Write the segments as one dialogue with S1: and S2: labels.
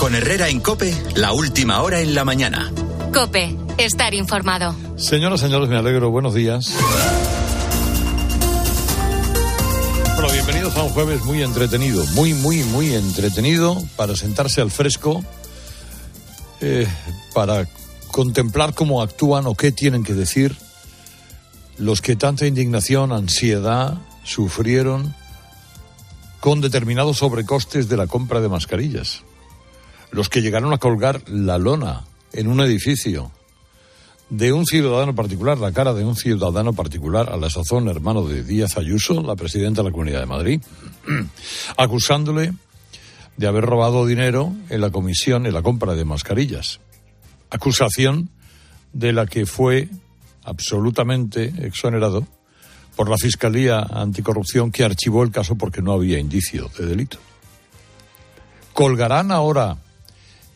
S1: Con Herrera en Cope, la última hora en la mañana.
S2: Cope, estar informado.
S3: Señoras, señores, me alegro. Buenos días. Bueno, bienvenidos a un jueves muy entretenido, muy, muy, muy entretenido para sentarse al fresco, eh, para contemplar cómo actúan o qué tienen que decir los que tanta indignación, ansiedad sufrieron con determinados sobrecostes de la compra de mascarillas. Los que llegaron a colgar la lona en un edificio de un ciudadano particular, la cara de un ciudadano particular, a la sazón hermano de Díaz Ayuso, la presidenta de la Comunidad de Madrid, acusándole de haber robado dinero en la comisión, en la compra de mascarillas. Acusación de la que fue absolutamente exonerado por la Fiscalía Anticorrupción que archivó el caso porque no había indicio de delito. ¿Colgarán ahora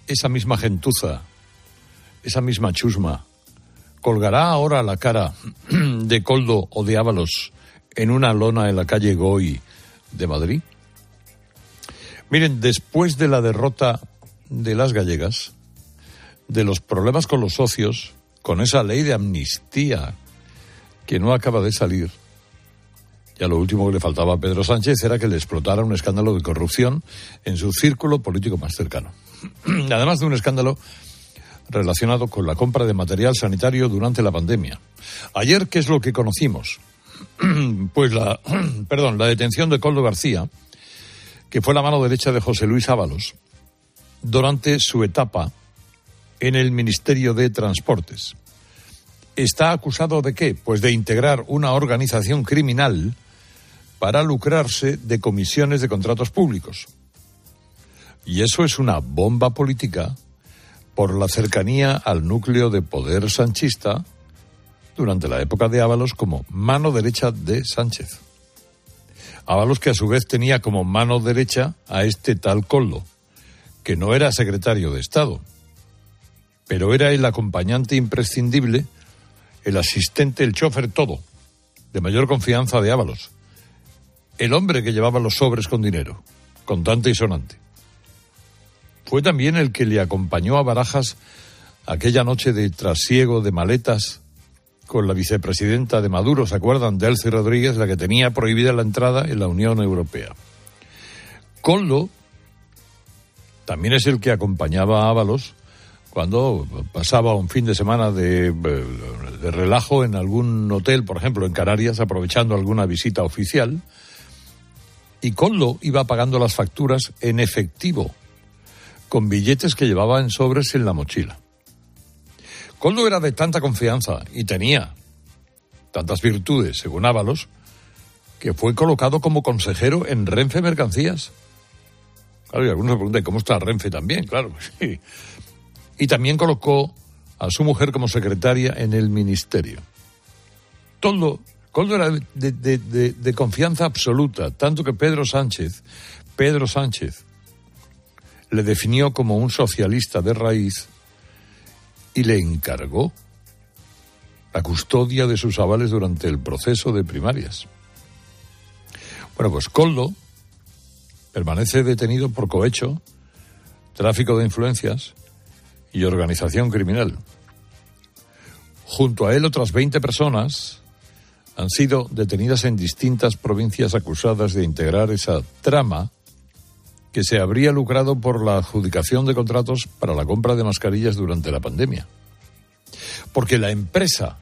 S3: esa misma gentuza, esa misma chusma, colgará ahora la cara de Coldo o de Ábalos en una lona en la calle Goy de Madrid? Miren, después de la derrota de las gallegas, de los problemas con los socios, con esa ley de amnistía que no acaba de salir, ya lo último que le faltaba a Pedro Sánchez era que le explotara un escándalo de corrupción en su círculo político más cercano. Además de un escándalo relacionado con la compra de material sanitario durante la pandemia. Ayer, ¿qué es lo que conocimos? pues la, perdón, la detención de Coldo García, que fue la mano derecha de José Luis Ábalos, durante su etapa en el Ministerio de Transportes. ¿Está acusado de qué? Pues de integrar una organización criminal para lucrarse de comisiones de contratos públicos. Y eso es una bomba política por la cercanía al núcleo de poder sanchista durante la época de Ábalos como mano derecha de Sánchez. Ábalos que a su vez tenía como mano derecha a este tal Coldo, que no era secretario de Estado, pero era el acompañante imprescindible, el asistente, el chofer, todo, de mayor confianza de Ábalos, el hombre que llevaba los sobres con dinero, contante y sonante. Fue también el que le acompañó a Barajas aquella noche de trasiego de maletas con la vicepresidenta de Maduro, ¿se acuerdan? Delcy Rodríguez, la que tenía prohibida la entrada en la Unión Europea. Coldo también es el que acompañaba a Ábalos cuando pasaba un fin de semana de, de, relajo en algún hotel, por ejemplo, en Canarias, aprovechando alguna visita oficial, y Coldo iba pagando las facturas en efectivo, con billetes que llevaba en sobres en la mochila. Coldo era de tanta confianza y tenía tantas virtudes, según Ábalos, que fue colocado como consejero en Renfe Mercancías. Claro, y algunos se preguntan, ¿cómo está Renfe también? Claro, sí. Y también colocó a su mujer como secretaria en el ministerio. Todo Coldo era de, confianza absoluta, tanto que Pedro Sánchez, Pedro Sánchez, le definió como un socialista de raíz y le encargó la custodia de sus avales durante el proceso de primarias. Bueno, pues Coldo permanece detenido por cohecho, tráfico de influencias y organización criminal. Junto a él otras 20 personas han sido detenidas en distintas provincias acusadas de integrar esa trama que se habría lucrado por la adjudicación de contratos para la compra de mascarillas durante la pandemia. Porque la empresa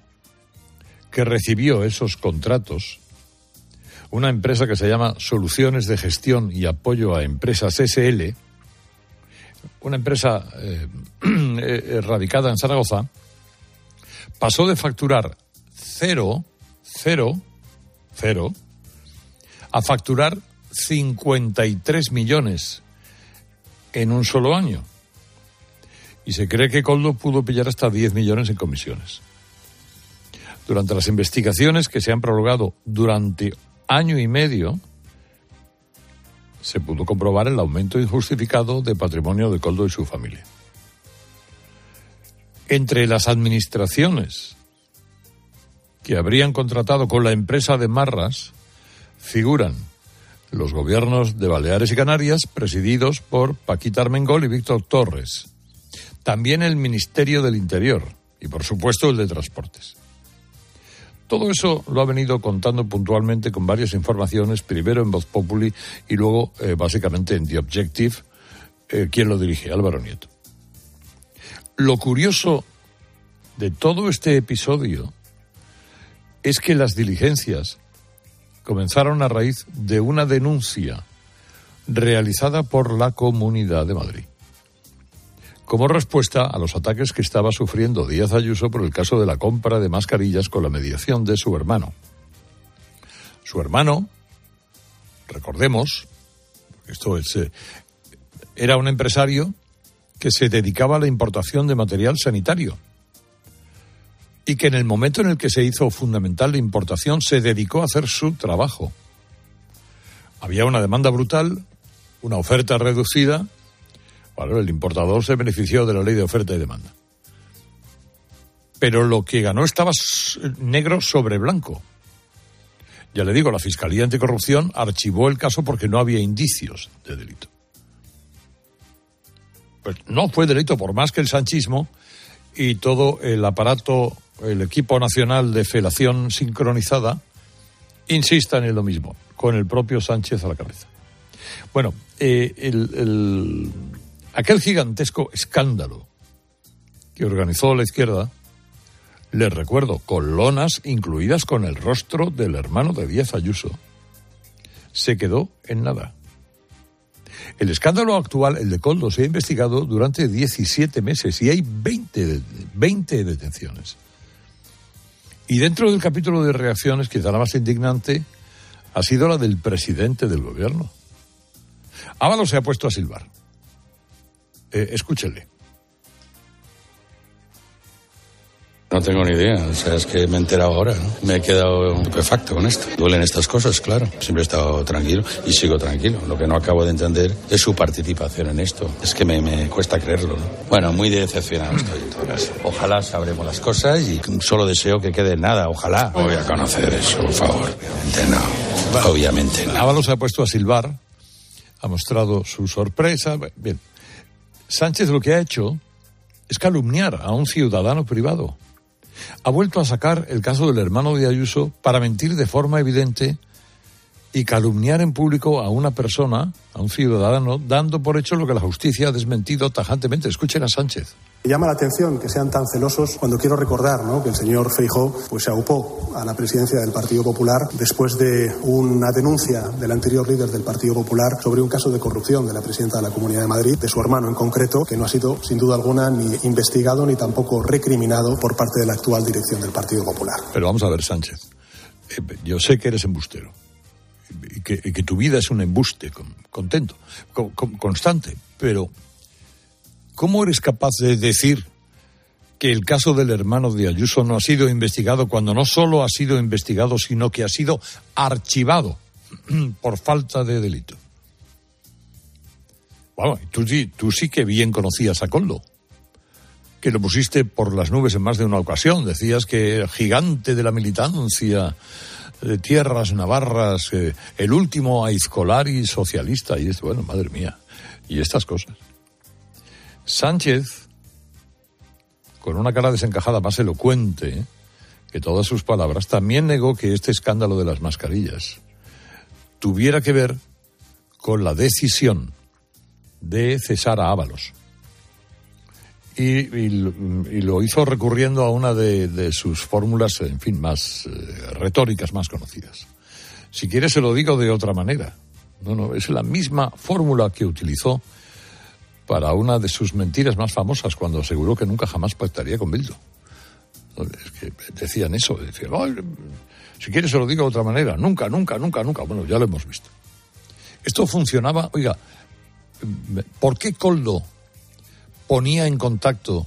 S3: que recibió esos contratos, una empresa que se llama Soluciones de Gestión y Apoyo a Empresas SL, una empresa eh, eh, radicada en Zaragoza, pasó de facturar cero cero, cero, a facturar 53 millones en un solo año. Y se cree que Coldo pudo pillar hasta 10 millones en comisiones. Durante las investigaciones que se han prorrogado durante año y medio, se pudo comprobar el aumento injustificado de patrimonio de Coldo y su familia. Entre las administraciones que habrían contratado con la empresa de Marras figuran los gobiernos de Baleares y Canarias, presididos por Paquita Armengol y Víctor Torres. También el Ministerio del Interior y, por supuesto, el de Transportes. Todo eso lo ha venido contando puntualmente con varias informaciones, primero en Voz Populi y luego, eh, básicamente, en The Objective, eh, quien lo dirige, Álvaro Nieto. Lo curioso de todo este episodio es que las diligencias comenzaron a raíz de una denuncia realizada por la Comunidad de Madrid como respuesta a los ataques que estaba sufriendo Díaz Ayuso por el caso de la compra de mascarillas con la mediación de su hermano. Su hermano, recordemos, esto es, eh, era un empresario que se dedicaba a la importación de material sanitario y que en el momento en el que se hizo fundamental la importación se dedicó a hacer su trabajo. Había una demanda brutal, una oferta reducida, bueno, el importador se benefició de la ley de oferta y demanda. Pero lo que ganó estaba negro sobre blanco. Ya le digo, la Fiscalía Anticorrupción archivó el caso porque no había indicios de delito. Pues no fue delito por más que el sanchismo y todo el aparato el equipo nacional de felación sincronizada insistan en lo mismo, con el propio Sánchez a la cabeza. Bueno, eh, el, aquel gigantesco escándalo que organizó la izquierda, les recuerdo, con lonas incluidas con el rostro del hermano de Díaz Ayuso, se quedó en nada. El escándalo actual, el de Coldo, se ha investigado durante 17 meses y hay 20, 20 detenciones. Y dentro del capítulo de reacciones, quizá la más indignante, ha sido la del presidente del gobierno. Ábalos se ha puesto a silbar. Eh, escúchele.
S4: No tengo ni idea, o sea, es que me he enterado ahora, ¿no? Me he quedado estupefacto con esto. Duelen estas cosas, claro. Siempre he estado tranquilo y sigo tranquilo. Lo que no acabo de entender es su participación en esto. Es que me, cuesta creerlo, ¿no? Bueno, muy decepcionado estoy en todo caso. Ojalá sabremos las cosas y solo deseo que quede nada, ojalá. Voy a conocer eso, por favor. Obviamente no. Obviamente no.
S3: Ábalos se ha puesto a silbar, ha mostrado su sorpresa. Bien. Sánchez lo que ha hecho es calumniar a un ciudadano privado ha vuelto a sacar el caso del hermano de Ayuso para mentir de forma evidente y calumniar en público a una persona, a un ciudadano, dando por hecho lo que la justicia ha desmentido tajantemente. Escuchen a Sánchez.
S5: Llama la atención que sean tan celosos cuando quiero recordar que el señor Feijó pues, se aupó a la presidencia del Partido Popular después de una denuncia del anterior líder del Partido Popular sobre un caso de corrupción de la presidenta de la Comunidad de Madrid, de su hermano en concreto, que no ha sido sin duda alguna ni investigado ni tampoco recriminado por parte de la actual dirección del Partido Popular.
S3: Pero vamos a ver, Sánchez. Eh, yo sé que eres embustero y que, tu vida es un embuste contento, constante, pero ¿Cómo eres capaz de decir que el caso del hermano de Ayuso no ha sido investigado cuando no solo ha sido investigado, sino que ha sido archivado por falta de delito? Bueno, tú, sí que bien conocías a Coldo, que lo pusiste por las nubes en más de una ocasión. Decías que gigante de la militancia de tierras navarras, eh, el último aizcolari socialista, y esto, bueno, madre mía, y estas cosas. Sánchez, con una cara desencajada más elocuente que todas sus palabras, también negó que este escándalo de las mascarillas tuviera que ver con la decisión de cesar a Ábalos. Y, lo hizo recurriendo a una de, sus fórmulas, en fin, más eh, retóricas, más conocidas. Si quiere se lo digo de otra manera. No, no, es la misma fórmula que utilizó para una de sus mentiras más famosas cuando aseguró que nunca jamás pactaría con Bildo. Es que decían eso, decían, si quieres se lo digo de otra manera, nunca, nunca, nunca, nunca. Bueno, ya lo hemos visto. Esto funcionaba, oiga, ¿por qué Coldo ponía en contacto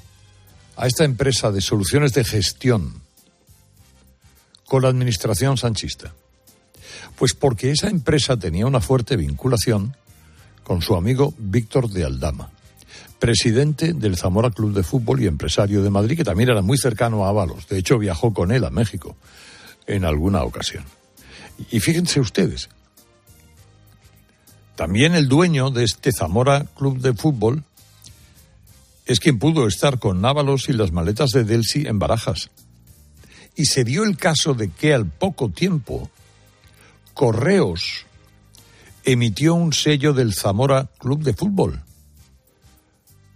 S3: a esta empresa de soluciones de gestión con la administración sanchista? Pues porque esa empresa tenía una fuerte vinculación con su amigo Víctor de Aldama, presidente del Zamora Club de Fútbol y empresario de Madrid, que también era muy cercano a Ábalos. De hecho, viajó con él a México en alguna ocasión. Y fíjense ustedes, También el dueño de este Zamora Club de Fútbol es quien pudo estar con Návalos y las maletas de Delsi en Barajas. Y se dio el caso de que al poco tiempo Correos emitió un sello del Zamora Club de Fútbol.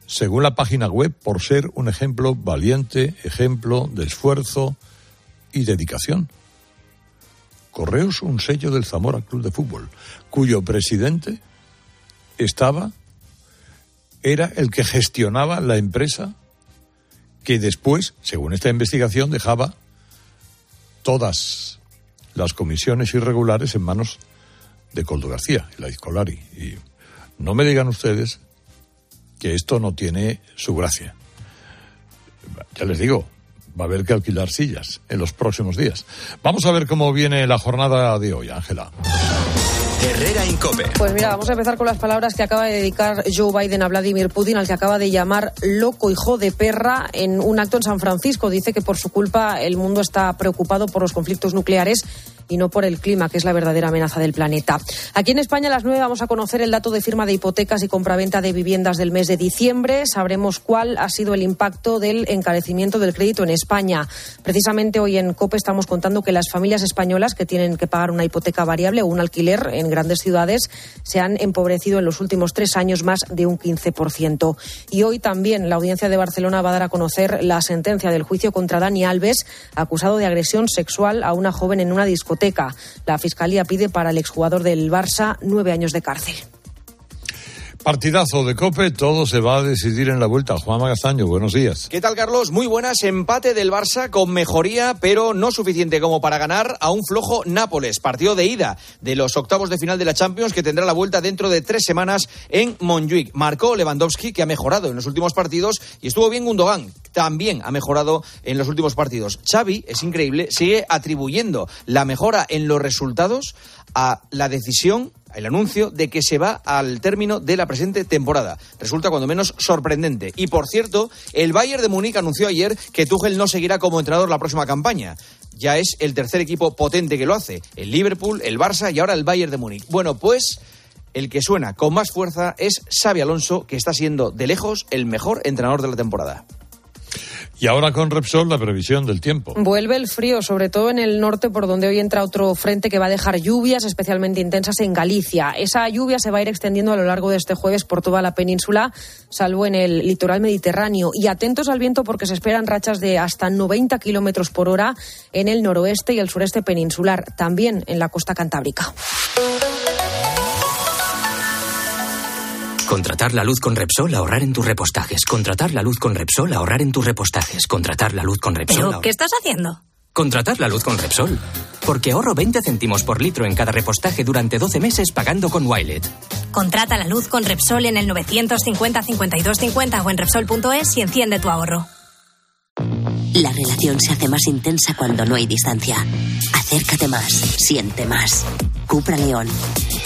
S3: Según la página web, por ser un ejemplo valiente, ejemplo de esfuerzo y dedicación. Correos un sello del Zamora Club de Fútbol, cuyo presidente estaba, era el que gestionaba la empresa que después, según esta investigación, dejaba todas las comisiones irregulares en manos de Coldo García, la Iscolari. Y no me digan ustedes que esto no tiene su gracia. Ya les digo, va a haber que alquilar sillas en los próximos días. Vamos a ver cómo viene la jornada de hoy, Ángela.
S6: Herrera Incope.
S7: Pues mira, vamos a empezar con las palabras que acaba de dedicar Joe Biden a Vladimir Putin, al que acaba de llamar loco hijo de perra en un acto en San Francisco. Dice que por su culpa el mundo está preocupado por los conflictos nucleares y no por el clima, que es la verdadera amenaza del planeta. Aquí en España a las nueve vamos a conocer el dato de firma de hipotecas y compraventa de viviendas del mes de diciembre. Sabremos cuál ha sido el impacto del encarecimiento del crédito en España. Precisamente hoy en COPE estamos contando que las familias españolas que tienen que pagar una hipoteca variable o un alquiler en grandes ciudades se han empobrecido en los últimos tres años más de un 15%. Y hoy también la audiencia de Barcelona va a dar a conocer la sentencia del juicio contra Dani Alves, acusado de agresión sexual a una joven en una discoteca la Fiscalía pide para el exjugador del Barça nueve años de cárcel.
S3: Partidazo de Cope, todo se va a decidir en la vuelta. Juan Magastaño, buenos días.
S8: ¿Qué tal, Carlos? Muy buenas. Empate del Barça con mejoría, pero no suficiente como para ganar a un flojo Nápoles. Partido de ida de los octavos de final de la Champions que tendrá la vuelta dentro de tres semanas en Montjuic. Marcó Lewandowski, que ha mejorado en los últimos partidos, y estuvo bien Gundogan, también ha mejorado en los últimos partidos. Xavi, es increíble, sigue atribuyendo la mejora en los resultados a la decisión el anuncio de que se va al término de la presente temporada. Resulta cuando menos sorprendente. Y por cierto, el Bayern de Múnich anunció ayer que Tuchel no seguirá como entrenador la próxima campaña. Ya es el tercer equipo potente que lo hace. El Liverpool, el Barça y ahora el Bayern de Múnich. Bueno, pues el que suena con más fuerza es Xavi Alonso, que está siendo de lejos el mejor entrenador de la temporada.
S3: Y ahora con Repsol la previsión del tiempo.
S7: Vuelve el frío, sobre todo en el norte, por donde hoy entra otro frente que va a dejar lluvias especialmente intensas en Galicia. Esa lluvia se va a ir extendiendo a lo largo de este jueves por toda la península, salvo en el litoral mediterráneo. Y atentos al viento porque se esperan rachas de hasta 90 kilómetros por hora en el noroeste y el sureste peninsular, también en la costa cantábrica.
S9: Contratar la luz con Repsol, ahorrar en tus repostajes. Contratar la luz con Repsol, ahorrar en tus repostajes. Contratar la luz con Repsol.
S10: ¿Pero qué estás haciendo?
S9: Contratar la luz con Repsol. Porque ahorro 20 céntimos por litro en cada repostaje durante 12 meses pagando con Wilet.
S10: Contrata la luz con Repsol en el 950 5250 o en Repsol.es y enciende tu ahorro.
S11: La relación se hace más intensa cuando no hay distancia. Acércate más, siente más. Cupra León.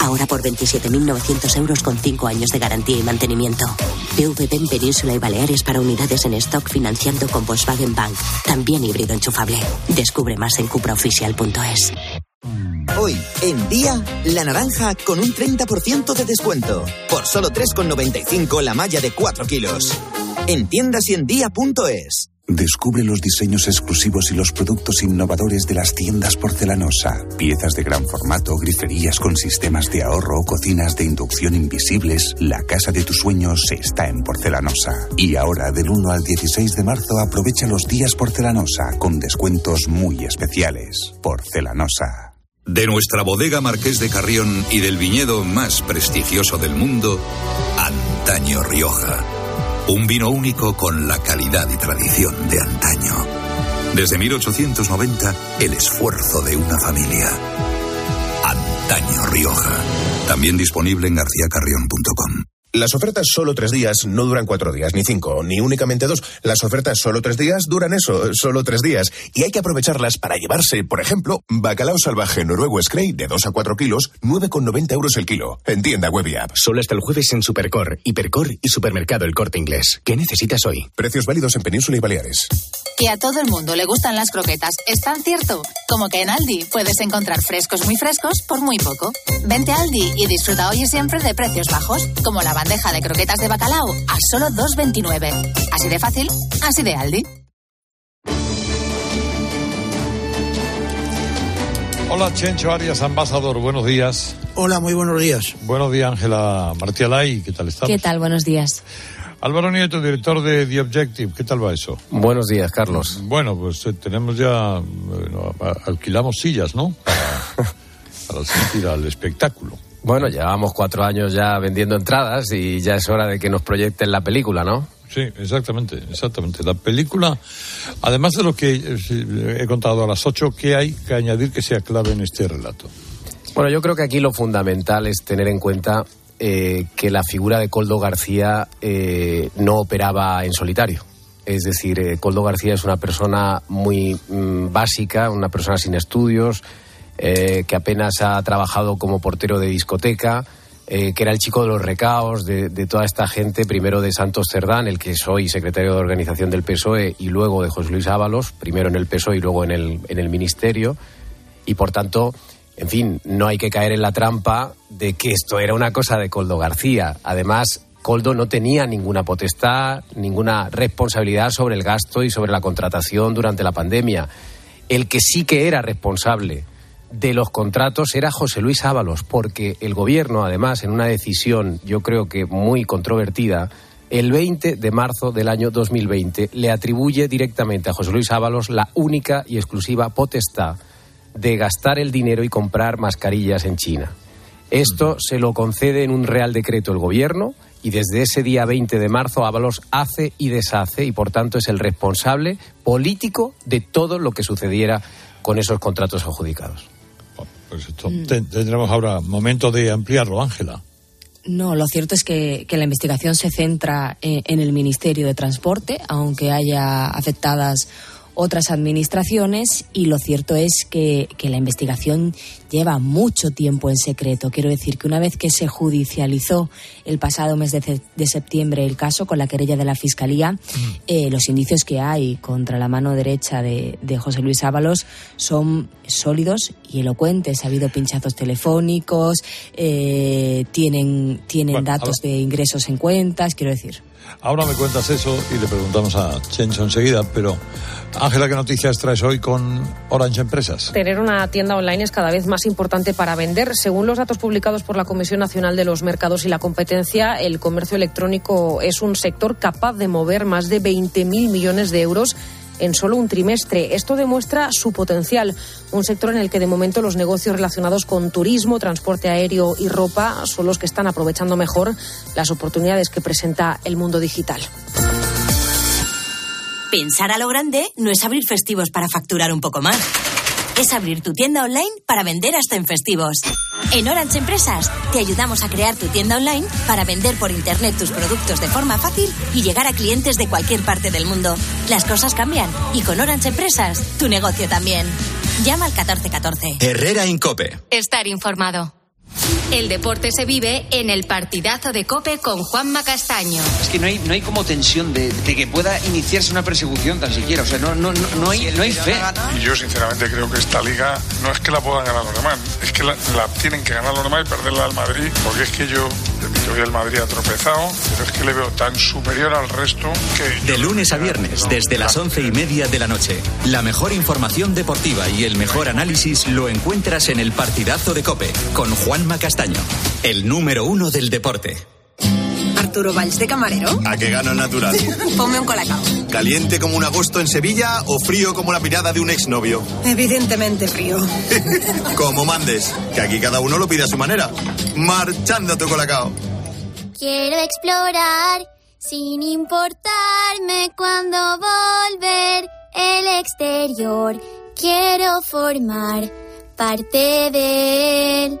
S11: Ahora por 27.900 euros con 5 años de garantía y mantenimiento. PVP en Península y Baleares para unidades en stock financiando con Volkswagen Bank. También híbrido enchufable. Descubre más en cupraoficial.es.
S12: Hoy, en día, la naranja con un 30% de descuento. Por solo 3,95 la malla de 4 kilos. En tiendas y en día.es.
S13: Descubre los diseños exclusivos y los productos innovadores de las tiendas porcelanosa. Piezas de gran formato, griferías con sistemas de ahorro, cocinas de inducción invisibles. La casa de tus sueños está en porcelanosa. Y ahora, del 1 al 16 de marzo, aprovecha los días porcelanosa con descuentos muy especiales. Porcelanosa.
S14: De nuestra bodega Marqués de Carrión y del viñedo más prestigioso del mundo, Antaño Rioja un vino único con la calidad y tradición de antaño. Desde 1890, el esfuerzo de una familia. Antaño Rioja. También disponible en garcíacarrión.com.
S15: Las ofertas solo tres días no duran cuatro días, ni cinco, ni únicamente dos. Las ofertas solo tres días duran eso, solo tres días. Y hay que aprovecharlas para llevarse, por ejemplo, bacalao salvaje noruego Scray de 2 a 4 kilos, 9,90 euros el kilo. En tienda web y app.
S16: Solo hasta el jueves en Supercor, Hipercor y Supermercado El Corte Inglés. ¿Qué necesitas hoy?
S15: Precios válidos en Península y Baleares.
S17: Que a todo el mundo le gustan las croquetas, ¿es tan cierto? Como que en Aldi puedes encontrar frescos muy frescos por muy poco. Vente a Aldi y disfruta hoy y siempre de precios bajos, como la bandeja de croquetas de bacalao a solo 2,29. Así de fácil, así de Aldi.
S3: Hola, Chencho Arias, ambasador, buenos días.
S18: Hola, muy buenos días.
S3: Buenos días, Ángela Martialay, ¿qué tal estamos?
S19: ¿Qué tal? Buenos días.
S3: Álvaro Nieto, director de The Objective, ¿qué tal va eso?
S20: Buenos días, Carlos.
S3: Bueno, pues eh, tenemos ya, bueno, a- alquilamos sillas, ¿no? Para, para asistir al espectáculo.
S20: Bueno, llevamos cuatro años ya vendiendo entradas y ya es hora de que nos proyecten la película, ¿no?
S3: Sí, exactamente, exactamente. La película, además de lo que eh, he contado a las ocho, ¿qué hay que añadir que sea clave en este relato?
S20: Bueno, yo creo que aquí lo fundamental es tener en cuenta eh, que la figura de Coldo García eh, no operaba en solitario. Es decir, eh, Coldo García es una persona muy mm, básica, una persona sin estudios, eh, que apenas ha trabajado como portero de discoteca, eh, que era el chico de los recaos, de, toda esta gente, primero de Santos Cerdán, el que es hoy secretario de organización del PSOE, y luego de José Luis Ábalos, primero en el PSOE y luego en el, en el Ministerio. Y por tanto, en fin, no hay que caer en la trampa de que esto era una cosa de Coldo García. Además, Coldo no tenía ninguna potestad, ninguna responsabilidad sobre el gasto y sobre la contratación durante la pandemia. El que sí que era responsable de los contratos era José Luis Ábalos, porque el gobierno, además, en una decisión, yo creo que muy controvertida, el 20 de marzo del año 2020 le atribuye directamente a José Luis Ábalos la única y exclusiva potestad de gastar el dinero y comprar mascarillas en China. Esto se lo concede en un real decreto el gobierno y desde ese día 20 de marzo Ábalos hace y deshace y por tanto es el responsable político de todo lo que sucediera con esos contratos adjudicados.
S3: Pues tendremos ahora momento de ampliarlo, Ángela.
S19: No, lo cierto es que, la investigación se centra en, en el Ministerio de Transporte, aunque haya afectadas otras administraciones, y lo cierto es que, que la investigación lleva mucho tiempo en secreto. Quiero decir que una vez que se judicializó el pasado mes de, de septiembre el caso con la querella de la Fiscalía, eh, los indicios que hay contra la mano derecha de, de José Luis Ábalos son sólidos y elocuentes. Ha hahabido pinchazos telefónicos, eh, tienen, tienen
S3: Bueno,
S19: datos de ingresos en cuentas, quiero decir.
S3: Ahora me cuentas eso y le preguntamos a Chencho enseguida, pero Ángela, ¿qué noticias traes hoy con Orange Empresas?
S7: Tener una tienda online es cada vez más importante para vender. Según los datos publicados por la Comisión Nacional de los Mercados y la Competencia, el comercio electrónico es un sector capaz de mover más de 20.000 millones de euros en solo un trimestre. Esto demuestra su potencial, un sector en el que de momento los negocios relacionados con turismo, transporte aéreo y ropa son los que están aprovechando mejor las oportunidades que presenta el mundo digital.
S21: Pensar a lo grande no es abrir festivos para facturar un poco más. Es abrir tu tienda online para vender hasta en festivos. En Orange Empresas te ayudamos a crear tu tienda online para vender por internet tus productos de forma fácil y llegar a clientes de cualquier parte del mundo. Las cosas cambian y con Orange Empresas tu negocio también. Llama al 1414.
S14: Herrera Incope.
S19: Estar informado. El deporte se vive en el partidazo de Cope con Juanma Castaño.
S2: Es que no hay, no hay como tensión de, de que pueda iniciarse una persecución tan siquiera. O sea, no, no, no, no hay, no hay fe.
S22: Y yo sinceramente creo que esta liga no es que la puedan ganar los demás, es que la, la tienen que ganar los demás y perderla al Madrid, porque es que yo, yo hoy el Madrid ha tropezado, pero es que le veo tan superior al resto que...
S14: De lunes a viernes, desde las once y media de la noche. La mejor información deportiva y el mejor análisis lo encuentras en el partidazo de Cope con Juanma Castaño, el número uno del deporte.
S23: Arturo Valls de camarero.
S13: A que gano el natural.
S23: Ponme un colacao.
S13: ¿Caliente como un agosto en Sevilla o frío como la mirada de un exnovio?
S23: Evidentemente frío.
S13: Como mandes, que aquí cada uno lo pide a su manera. Marchando tu colacao.
S24: Quiero explorar sin importarme cuando volver el exterior. Quiero formar parte de él.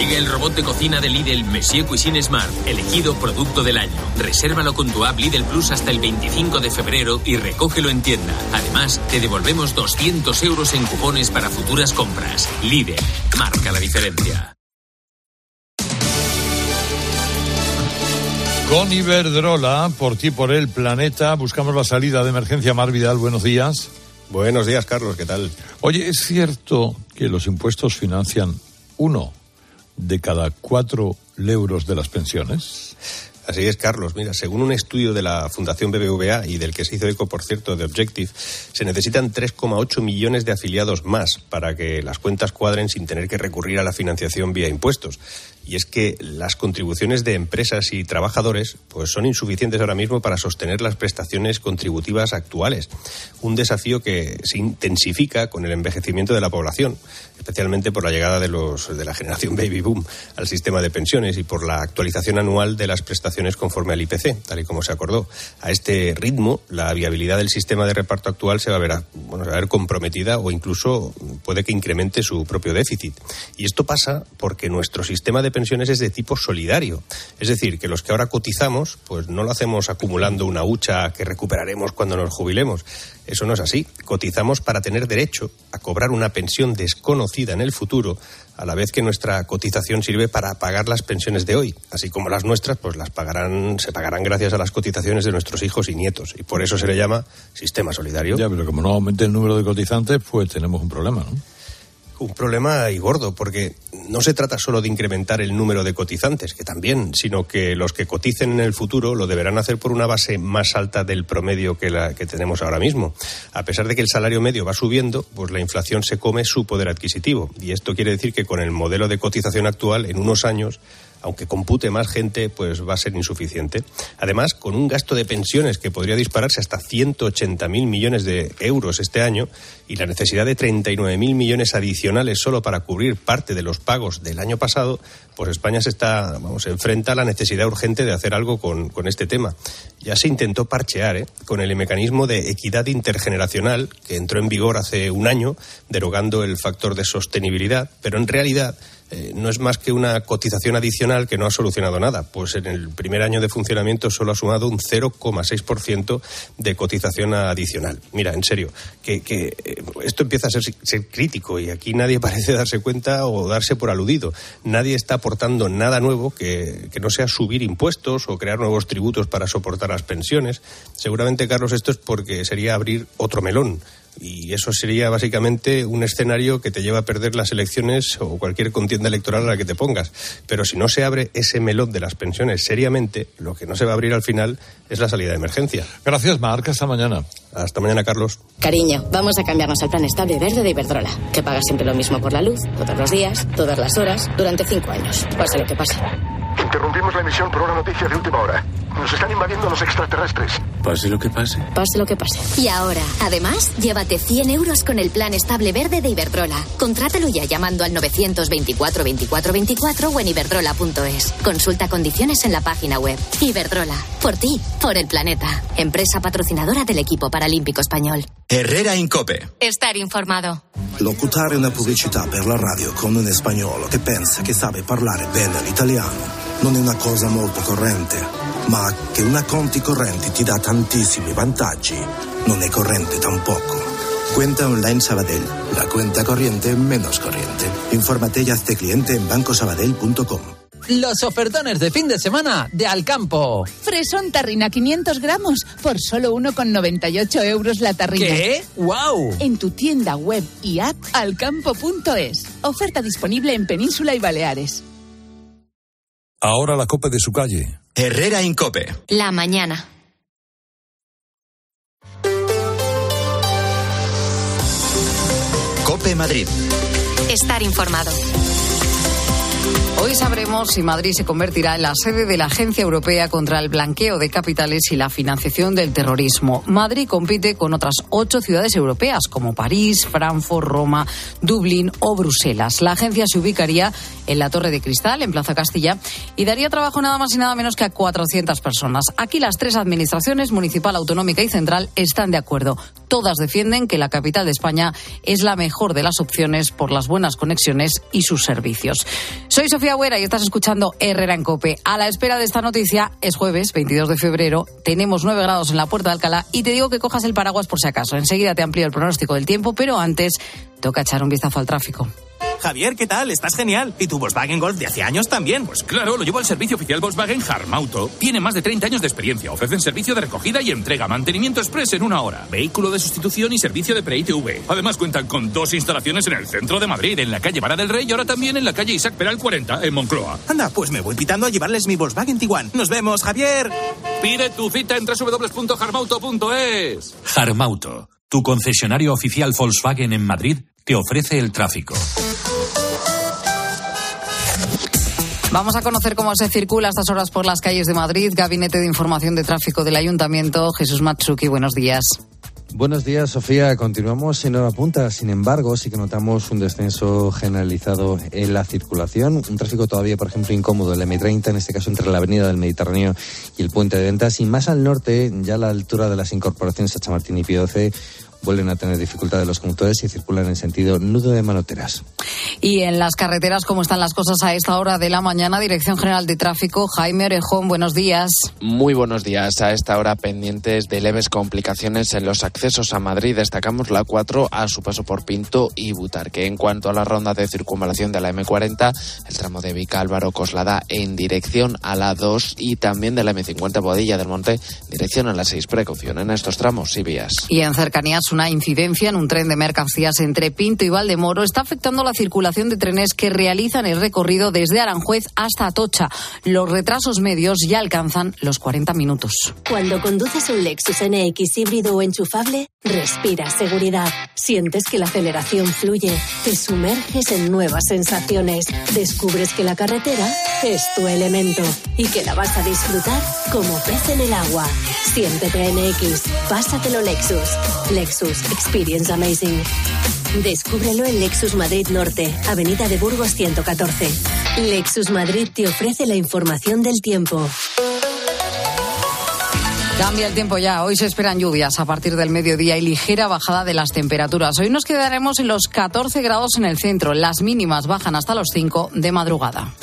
S25: Llega el robot de cocina de Lidl Monsieur Cuisine Smart, elegido producto del año. Resérvalo con tu app Lidl Plus hasta el 25 de febrero y recógelo en tienda. Además, te devolvemos 200 euros en cupones para futuras compras. Lidl, marca la diferencia.
S3: Con Iberdrola, por ti, por el planeta, buscamos la salida de emergencia. Mar Vidal, buenos días.
S26: Buenos días, Carlos, ¿qué tal?
S3: Oye, ¿es cierto que los impuestos financian uno de cada cuatro euros de las pensiones?
S26: Así es, Carlos. Mira, según un estudio de la Fundación BBVA y del que se hizo eco, por cierto, de Objective, se necesitan 3,8 millones de afiliados más para que las cuentas cuadren sin tener que recurrir a la financiación vía impuestos y es que las contribuciones de empresas y trabajadores pues son insuficientes ahora mismo para sostener las prestaciones contributivas actuales. Un desafío que se intensifica con el envejecimiento de la población, especialmente por la llegada de los de la generación baby boom al sistema de pensiones y por la actualización anual de las prestaciones conforme al IPC, tal y como se acordó. A este ritmo, la viabilidad del sistema de reparto actual se va a ver, bueno, se va a ver comprometida o incluso puede que incremente su propio déficit. Y esto pasa porque nuestro sistema de pensiones es de tipo solidario. Es decir, que los que ahora cotizamos, pues no lo hacemos acumulando una hucha que recuperaremos cuando nos jubilemos. Eso no es así. Cotizamos para tener derecho a cobrar una pensión desconocida en el futuro, a la vez que nuestra cotización sirve para pagar las pensiones de hoy, así como las nuestras, pues las pagarán, se pagarán gracias a las cotizaciones de nuestros hijos y nietos. Y por eso se le llama sistema solidario.
S3: Ya, pero como no aumente el número de cotizantes, pues tenemos un problema, ¿no?
S26: Un problema y gordo, porque no se trata solo de incrementar el número de cotizantes, que también, sino que los que coticen en el futuro lo deberán hacer por una base más alta del promedio que la que tenemos ahora mismo. A pesar de que el salario medio va subiendo, pues la inflación se come su poder adquisitivo. Y esto quiere decir que con el modelo de cotización actual, en unos años, aunque compute más gente, pues va a ser insuficiente. Además, con un gasto de pensiones que podría dispararse hasta 180.000 millones de euros este año y la necesidad de 39.000 millones adicionales solo para cubrir parte de los pagos del año pasado, pues España se está, vamos, enfrenta a la necesidad urgente de hacer algo con, con este tema. Ya se intentó parchear ¿eh? con el mecanismo de equidad intergeneracional que entró en vigor hace un año, derogando el factor de sostenibilidad, pero en realidad eh, no es más que una cotización adicional que no ha solucionado nada, pues en el primer año de funcionamiento solo ha sumado un 0,6% de cotización adicional. Mira, en serio, que, eh, esto empieza a ser, crítico y aquí nadie parece darse cuenta o darse por aludido. Nadie está aportando nada nuevo que no sea subir impuestos o crear nuevos tributos para soportar las pensiones. Seguramente, Carlos, esto es porque sería abrir otro melón y eso sería básicamente un escenario que te lleva a perder las elecciones o cualquier contienda electoral a la que te pongas. Pero si no se abre ese melón de las pensiones seriamente, lo que no se va a abrir al final es la salida de emergencia.
S3: Gracias, Marc. Hasta mañana.
S26: Hasta mañana, Carlos.
S27: Cariño, vamos a cambiarnos al plan estable verde de Iberdrola, que paga siempre lo mismo por la luz, todos los días, todas las horas, durante cinco años. Pase lo que pase.
S28: Interrumpimos la emisión por una noticia de última hora. Nos están invadiendo los extraterrestres.
S29: Pase lo que pase.
S27: Pase lo que pase.
S21: Y ahora, además, llévate 100 euros con el plan estable verde de Iberdrola. Contrátalo ya llamando al 924 24 24 o en iberdrola.es. Consulta condiciones en la página web. Iberdrola. Por ti, por el planeta. Empresa patrocinadora del equipo paralímpico español.
S1: Herrera Incope.
S21: Estar informado.
S30: Locutare una pubblicità per la radio con un spagnolo che pensa che sabe parlare bene l'italiano non è una cosa molto corrente, ma che una conti correnti ti dà tantissimi vantaggi non è corrente tampoco. Cuenta online Sabadell, la cuenta corriente menos corriente. Infórmate y hazte cliente en bancosabadell.com.
S31: Los ofertones de fin de semana de Alcampo.
S32: Fresón tarrina 500 gramos por solo 1,98 euros la tarrina.
S31: ¿Qué? ¡Wow!
S32: En tu tienda web y app alcampo.es. Oferta disponible en Península y Baleares.
S3: Ahora la copa de su calle.
S1: Herrera Incope.
S21: La mañana.
S1: Cope Madrid.
S21: Estar informado.
S33: Hoy sabremos si Madrid se convertirá en la sede de la Agencia Europea contra el Blanqueo de Capitales y la Financiación del Terrorismo. Madrid compite con otras ocho ciudades europeas como París, Frankfurt, Roma, Dublín o Bruselas. La agencia se ubicaría en la Torre de Cristal, en Plaza Castilla, y daría trabajo nada más y nada menos que a 400 personas. Aquí las tres administraciones, municipal, autonómica y central, están de acuerdo. Todas defienden que la capital de España es la mejor de las opciones por las buenas conexiones y sus servicios. Soy Sofía Agüera y estás escuchando Herrera en Cope. A la espera de esta noticia, es jueves 22 de febrero, tenemos 9 grados en la Puerta de Alcalá y te digo que cojas el paraguas por si acaso. Enseguida te amplío el pronóstico del tiempo, pero antes toca echar un vistazo al tráfico.
S34: Javier, ¿qué tal? Estás genial. ¿Y tu Volkswagen Golf de hace años también?
S35: Pues claro, lo llevo al servicio oficial Volkswagen Harmauto. Tiene más de 30 años de experiencia. Ofrecen servicio de recogida y entrega, mantenimiento express en una hora, vehículo de sustitución y servicio de pre-ITV. Además cuentan con dos instalaciones en el centro de Madrid, en la calle Vara del Rey y ahora también en la calle Isaac Peral 40, en Moncloa.
S34: Anda, pues me voy pitando a llevarles mi Volkswagen Tiguan. Nos vemos, Javier.
S35: Pide tu cita en www.harmauto.es.
S36: Harmauto, tu concesionario oficial Volkswagen en Madrid, te ofrece el tráfico.
S33: Vamos a conocer cómo se circula a estas horas por las calles de Madrid. Gabinete de Información de Tráfico del Ayuntamiento. Jesús Matsuki, buenos días.
S37: Buenos días, Sofía. Continuamos en hora punta. Sin embargo, sí que notamos un descenso generalizado en la circulación. Un tráfico todavía, por ejemplo, incómodo. El M30, en este caso entre la Avenida del Mediterráneo y el Puente de Ventas. Y más al norte, ya a la altura de las incorporaciones a Chamartín y Pío C, vuelven a tener dificultades los conductores y circulan en sentido nudo de manoteras.
S33: Y en las carreteras, ¿cómo están las cosas a esta hora de la mañana? Dirección General de Tráfico, Jaime Orejón, buenos días.
S38: Muy buenos días. A esta hora pendientes de leves complicaciones en los accesos a Madrid. Destacamos la 4 a su paso por Pinto y Butarque. En cuanto a la ronda de circunvalación de la M40, el tramo de Vica Álvaro Coslada en dirección a la 2 y también de la M50 Bodilla del Monte, dirección a la 6. Precaución en estos tramos y vías.
S33: Y en cercanías una incidencia en un tren de mercancías entre Pinto y Valdemoro está afectando la circulación de trenes que realizan el recorrido desde Aranjuez hasta Atocha. Los retrasos medios ya alcanzan los 40 minutos.
S39: Cuando conduces un Lexus NX híbrido o enchufable, respiras seguridad. Sientes que la aceleración fluye, te sumerges en nuevas sensaciones, descubres que la carretera es tu elemento y que la vas a disfrutar como pez en el agua. Siéntete NX, pásatelo Lexus. Lexus Experience Amazing. Descúbrelo en Lexus Madrid Norte, Avenida de Burgos 114. Lexus Madrid te ofrece la información del tiempo.
S33: Cambia el tiempo ya. Hoy se esperan lluvias a partir del mediodía y ligera bajada de las temperaturas. Hoy nos quedaremos en los 14 grados en el centro. Las mínimas bajan hasta los 5 de madrugada.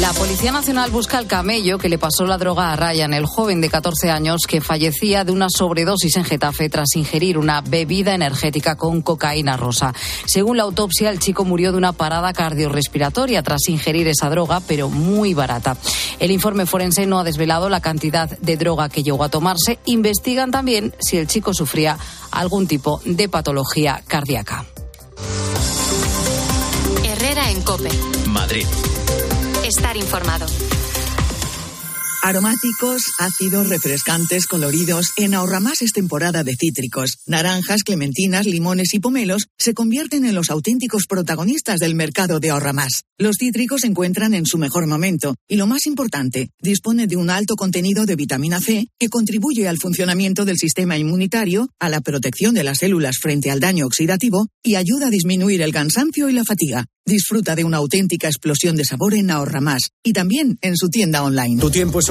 S33: La Policía Nacional busca al camello que le pasó la droga a Ryan, el joven de 14 años que fallecía de una sobredosis en Getafe tras ingerir una bebida energética con cocaína rosa. Según la autopsia, el chico murió de una parada cardiorrespiratoria tras ingerir esa droga, pero muy barata. El informe forense no ha desvelado la cantidad de droga que llegó a tomarse. Investigan también si el chico sufría algún tipo de patología cardíaca.
S40: Herrera en Cope.
S1: Madrid.
S40: Estar informado.
S41: Aromáticos, ácidos, refrescantes, coloridos. En Ahorramás es temporada de cítricos. Naranjas, clementinas, limones y pomelos se convierten en los auténticos protagonistas del mercado de Ahorramás. Los cítricos se encuentran en su mejor momento y lo más importante, dispone de un alto contenido de vitamina C que contribuye al funcionamiento del sistema inmunitario, a la protección de las células frente al daño oxidativo y ayuda a disminuir el cansancio y la fatiga. Disfruta de una auténtica explosión de sabor en Ahorra Más y también en su tienda online.
S29: Tu tiempo es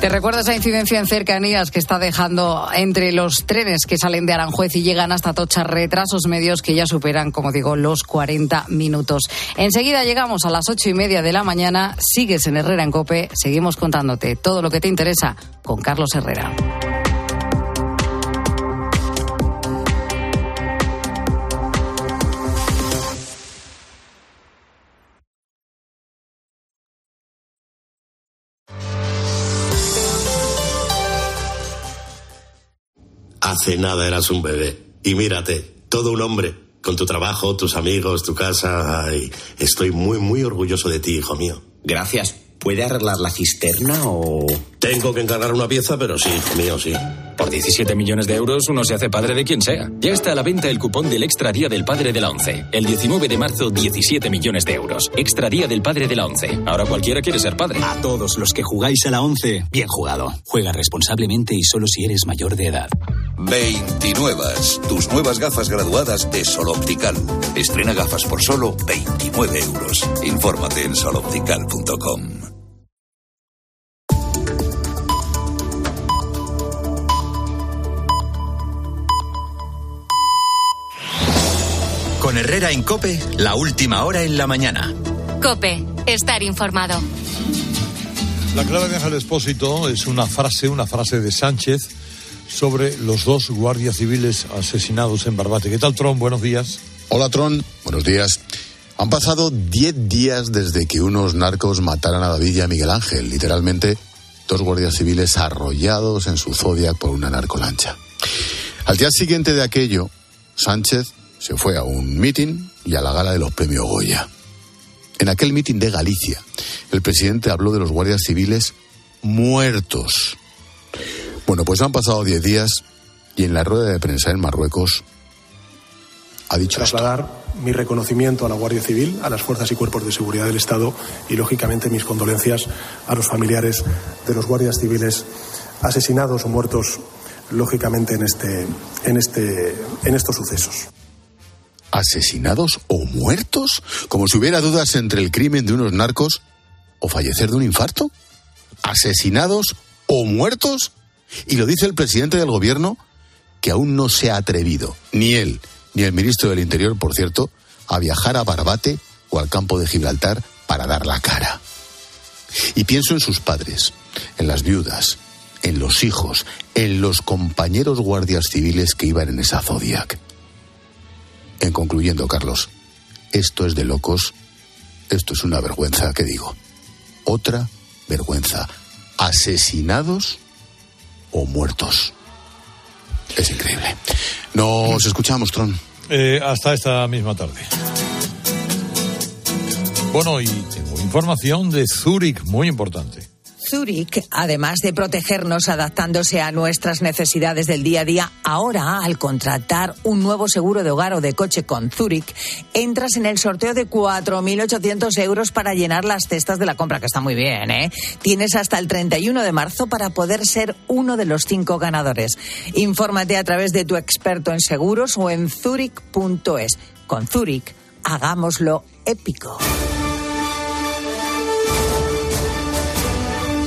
S33: ¿Te recuerdas esa incidencia en cercanías que está dejando entre los trenes que salen de Aranjuez y llegan hasta Tocha retrasos medios que ya superan, como digo, los 40 minutos? Enseguida llegamos a las ocho y media de la mañana. Sigues en Herrera en Cope. Seguimos contándote todo lo que te interesa con Carlos Herrera.
S15: Hace nada eras un bebé. Y mírate, todo un hombre, con tu trabajo, tus amigos, tu casa. Ay, estoy muy, muy orgulloso de ti, hijo mío.
S42: Gracias. ¿Puede arreglar la cisterna o...?
S15: Tengo que encargar una pieza, pero sí, hijo mío, sí.
S43: Por 17 millones de euros uno se hace padre de quien sea. Ya está a la venta el cupón del Extra Día del Padre de la ONCE. El 19 de marzo, 17 millones de euros. Extra Día del Padre de la ONCE. Ahora cualquiera quiere ser padre.
S44: A todos los que jugáis a la ONCE, bien jugado. Juega responsablemente y solo si eres mayor de edad.
S14: 29. Tus nuevas gafas graduadas de Sol Optical. Estrena gafas por solo 29 euros. Infórmate en soloptical.com.
S45: Con Herrera en Cope, la última hora en la mañana.
S40: Cope, estar informado.
S3: La clave de Ángel Expósito es una frase, una frase de Sánchez sobre los dos guardias civiles asesinados en Barbate. ¿Qué tal, Tron? Buenos días.
S46: Hola, Tron. Buenos días. Han pasado 10 días desde que unos narcos mataran a David y a Miguel Ángel. Literalmente, dos guardias civiles arrollados en su Zodiac por una narcolancha. Al día siguiente de aquello, Sánchez se fue a un mitin y a la gala de los premios Goya. En aquel mitin de Galicia, el presidente habló de los guardias civiles muertos. Bueno, pues han pasado 10 días y en la rueda de prensa en Marruecos ha dicho
S5: trasladar mi reconocimiento a la Guardia Civil, a las fuerzas y cuerpos de seguridad del Estado y, lógicamente, mis condolencias a los familiares de los guardias civiles asesinados o muertos, lógicamente, en, este, en, este, en estos sucesos.
S46: ¿Asesinados o muertos? Como si hubiera dudas entre el crimen de unos narcos o fallecer de un infarto. ¿Asesinados o muertos? Y lo dice el presidente del gobierno que aún no se ha atrevido, ni él, ni el ministro del Interior, por cierto, a viajar a Barbate o al campo de Gibraltar para dar la cara. Y pienso en sus padres, en las viudas, en los hijos, en los compañeros guardias civiles que iban en esa Zodiac. En concluyendo, Carlos, esto es de locos, esto es una vergüenza, ¿qué digo? Otra vergüenza. Asesinados o muertos. Es increíble. Nos escuchamos, Tron.
S3: Eh, hasta esta misma tarde. Bueno, y tengo información de Zúrich muy importante.
S41: Zurich, además de protegernos adaptándose a nuestras necesidades del día a día, ahora al contratar un nuevo seguro de hogar o de coche con Zurich, entras en el sorteo de 4.800 euros para llenar las cestas de la compra, que está muy bien, ¿eh? Tienes hasta el 31 de marzo para poder ser uno de los cinco ganadores. Infórmate a través de tu experto en seguros o en zurich.es. Con Zurich, hagámoslo épico.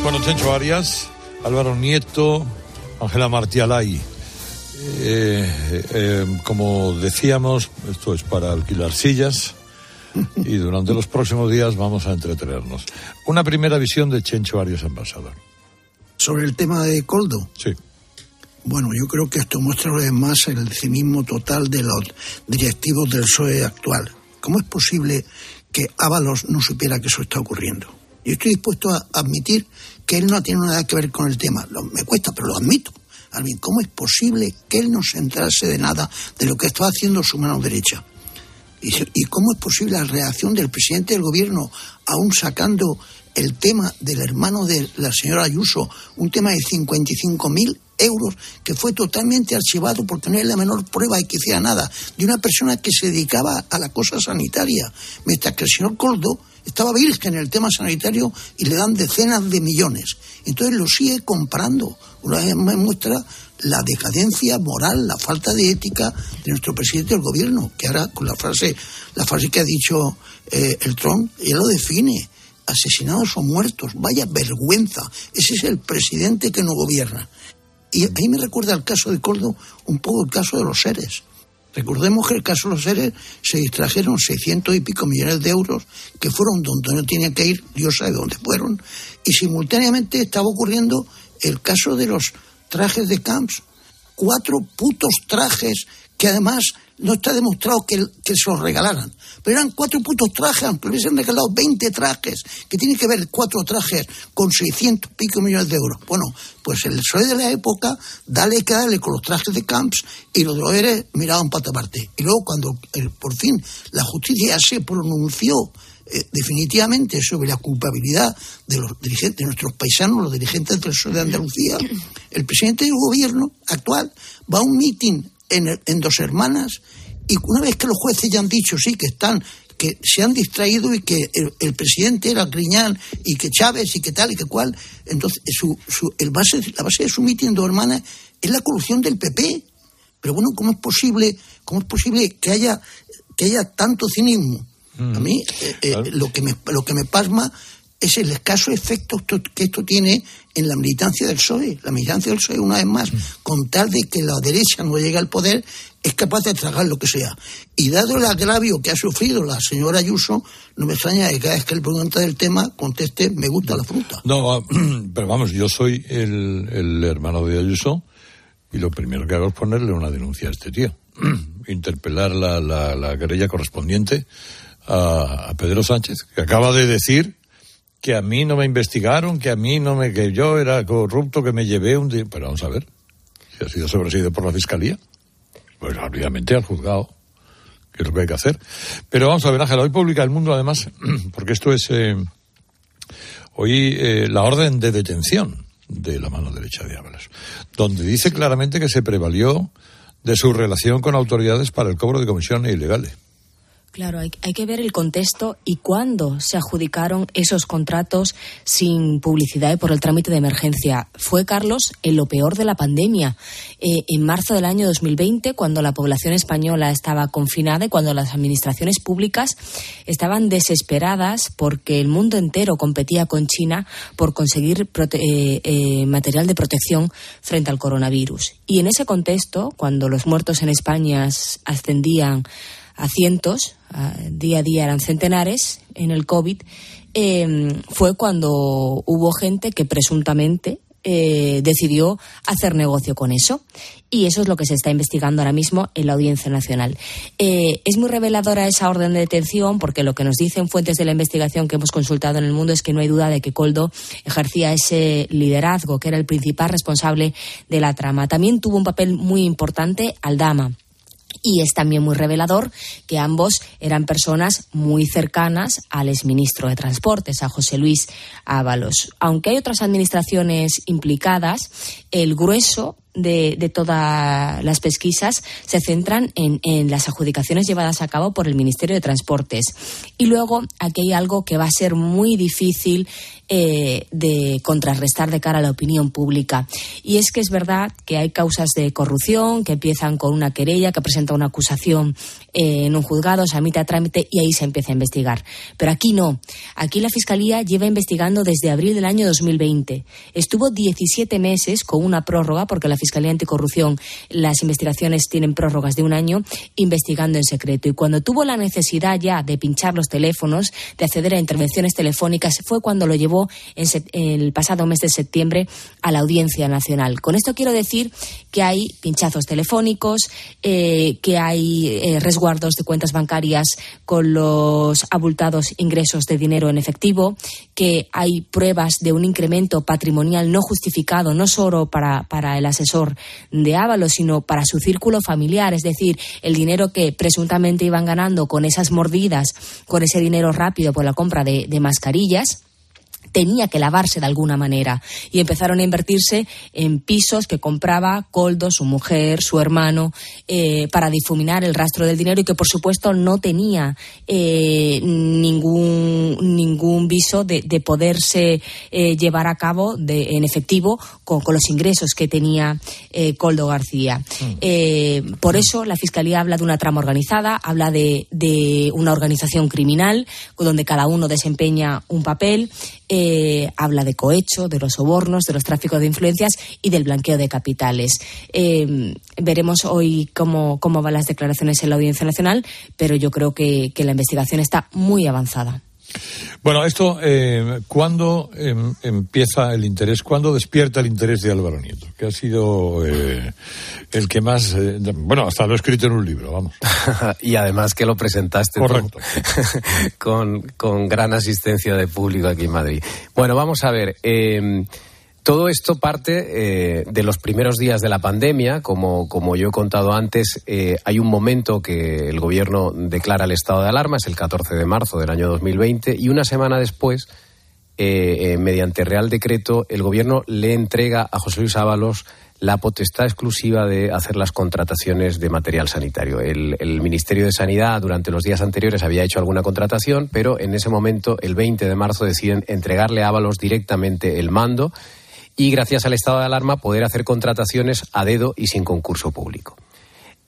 S3: Bueno, Chencho Arias, Álvaro Nieto, Ángela Martialay. Eh, eh, como decíamos, esto es para alquilar sillas y durante los próximos días vamos a entretenernos. Una primera visión de Chencho Arias, ambasador.
S18: Sobre el tema de Coldo.
S3: Sí.
S18: Bueno, yo creo que esto muestra una vez más el cinismo total de los directivos del PSOE actual. ¿Cómo es posible que Ábalos no supiera que eso está ocurriendo? Yo estoy dispuesto a admitir que él no tiene nada que ver con el tema. Lo, me cuesta, pero lo admito. Alvin, ¿cómo es posible que él no se enterase de nada de lo que estaba haciendo su mano derecha? ¿Y, ¿Y cómo es posible la reacción del presidente del gobierno, aún sacando el tema del hermano de la señora Ayuso, un tema de 55.000 euros que fue totalmente archivado por tener la menor prueba y que hiciera nada, de una persona que se dedicaba a la cosa sanitaria, mientras que el señor Coldo estaba virgen en el tema sanitario y le dan decenas de millones. Entonces lo sigue comprando. Una vez más muestra la decadencia moral, la falta de ética de nuestro presidente del gobierno, que ahora con la frase, la frase que ha dicho eh, el Trump, él lo define. Asesinados o muertos, vaya vergüenza. Ese es el presidente que no gobierna. Y ahí me recuerda el caso de Coldo, un poco el caso de los seres. Recordemos que el caso de los seres se distrajeron 600 y pico millones de euros que fueron donde no tenían que ir, Dios sabe dónde fueron, y simultáneamente estaba ocurriendo el caso de los trajes de camps. Cuatro putos trajes que además no está demostrado que, se los regalaran. Pero eran cuatro putos trajes, aunque hubiesen regalado 20 trajes, que tienen que ver cuatro trajes con 600 pico millones de euros. Bueno, pues el PSOE de la época, dale que dale con los trajes de Camps y los ERE miraban para parte. Y luego cuando por fin la justicia se pronunció eh, definitivamente sobre la culpabilidad de los dirigentes, de nuestros paisanos, los dirigentes del PSOE de Andalucía, el presidente del gobierno actual va a un mitin en, Dos Hermanas y una vez que los jueces ya han dicho sí que están que se han distraído y que el, presidente era Griñán y que Chávez y que tal y que cual, entonces su, el base, la base de su mitin Dos Hermanas es la corrupción del PP. Pero bueno, ¿cómo es posible, cómo es posible que haya, que haya tanto cinismo? A mí eh, eh, lo, que me, lo que me pasma es el escaso efecto que esto tiene en la militancia del PSOE. La militancia del PSOE, una vez más, con tal de que la derecha no llegue al poder, es capaz de tragar lo que sea. Y dado el agravio que ha sufrido la señora Ayuso, no me extraña que cada vez que él pregunta del tema conteste, me gusta la fruta.
S3: No, ah, pero vamos, yo soy el, hermano de Ayuso y lo primero que hago es ponerle una denuncia a este tío. Interpelar la, la, querella correspondiente a Pedro Sánchez, que acaba de decir que a mí no me investigaron, que a mí no me, que yo era corrupto, que me llevé un día. Pero vamos a ver, si ha sido sobreseído por la fiscalía, pues obviamente al juzgado, que es lo que hay que hacer. Pero vamos a ver, Ángel, hoy publica El Mundo, además, porque esto es eh, hoy eh, la orden de detención de la mano derecha de Ábalos, donde dice claramente que se prevalió de su relación con autoridades para el cobro de comisiones ilegales.
S19: Claro, hay, que ver el contexto y cuándo se adjudicaron esos contratos sin publicidad y por el trámite de emergencia. Fue, Carlos, en lo peor de la pandemia. Eh, en marzo del año 2020, cuando la población española estaba confinada y cuando las administraciones públicas estaban desesperadas porque el mundo entero competía con China por conseguir eh, eh, material de protección frente al coronavirus. Y en ese contexto, cuando los muertos en España ascendían a cientos, día a día eran centenares en el COVID, em, fue cuando hubo gente que presuntamente eh, decidió hacer negocio con eso. Y eso es lo que se está investigando ahora mismo en la Audiencia Nacional. Eh, es muy reveladora esa orden de detención porque lo que nos dicen fuentes de la investigación que hemos consultado en el mundo es que no hay duda de que Coldo ejercía ese liderazgo, que era el principal responsable de la trama. También tuvo un papel muy importante Aldama y es también muy revelador que ambos eran personas muy cercanas al exministro de Transportes, a José Luis Ábalos. Aunque hay otras administraciones implicadas, el grueso de, todas las pesquisas se centran en, en, las adjudicaciones llevadas a cabo por el Ministerio de Transportes. Y luego aquí hay algo que va a ser muy difícil eh, de contrarrestar de cara a la opinión pública. Y es que es verdad que hay causas de corrupción que empiezan con una querella, que presenta una acusación eh, en un juzgado, se admite a trámite y ahí se empieza a investigar. Pero aquí no. Aquí la Fiscalía lleva investigando desde abril del año 2020. Estuvo 17 meses con una prórroga, porque la Fiscalía Anticorrupción, las investigaciones tienen prórrogas de un año, investigando en secreto. Y cuando tuvo la necesidad ya de pinchar los teléfonos, de acceder a intervenciones telefónicas, fue cuando lo llevó en, el pasado mes de septiembre a la Audiencia Nacional. Con esto quiero decir que hay pinchazos telefónicos, eh, que hay eh, resguardos de cuentas bancarias con los abultados ingresos de dinero en efectivo, que hay pruebas de un incremento patrimonial no justificado, no solo para, para el asesor de Ábalos, sino para su círculo familiar, es decir, el dinero que presuntamente iban ganando con esas mordidas, con ese dinero rápido por la compra de mascarillas tenía que lavarse de alguna manera y empezaron a invertirse en pisos que compraba Coldo, su mujer, su hermano, eh, para difuminar el rastro del dinero y que por supuesto no tenía eh, ningún, ningún viso de, poderse eh, llevar a cabo de, en efectivo con, los ingresos que tenía Coldo García. Mm. por eso la Fiscalía habla de una trama organizada, habla de, de una organización criminal donde cada uno desempeña un papel. Eh, habla de cohecho, de los sobornos, de los tráficos de influencias y del blanqueo de capitales. Eh, veremos hoy cómo, cómo van las declaraciones en la Audiencia Nacional, pero yo creo que, la investigación está muy avanzada.
S3: Bueno, esto, eh, ¿cuándo em, empieza el interés? ¿Cuándo despierta el interés de Álvaro Nieto? Que ha sido eh, el que más. Eh, bueno, hasta lo he escrito en un libro, vamos.
S20: y además que lo presentaste
S3: Correcto.
S20: con, con gran asistencia de público aquí en Madrid. Bueno, vamos a ver. Eh, todo esto parte eh, de los primeros días de la pandemia. Como, como yo he contado antes, eh, hay un momento que el Gobierno declara el estado de alarma, es el 14 de marzo del año 2020, y una semana después, eh, mediante Real Decreto, el Gobierno le entrega a José Luis Ábalos la potestad exclusiva de hacer las contrataciones de material sanitario. El, el, Ministerio de Sanidad durante los días anteriores había hecho alguna contratación, pero en ese momento, el 20 de marzo, deciden entregarle a Ábalos directamente el mando y gracias al estado de alarma poder hacer contrataciones a dedo y sin concurso público.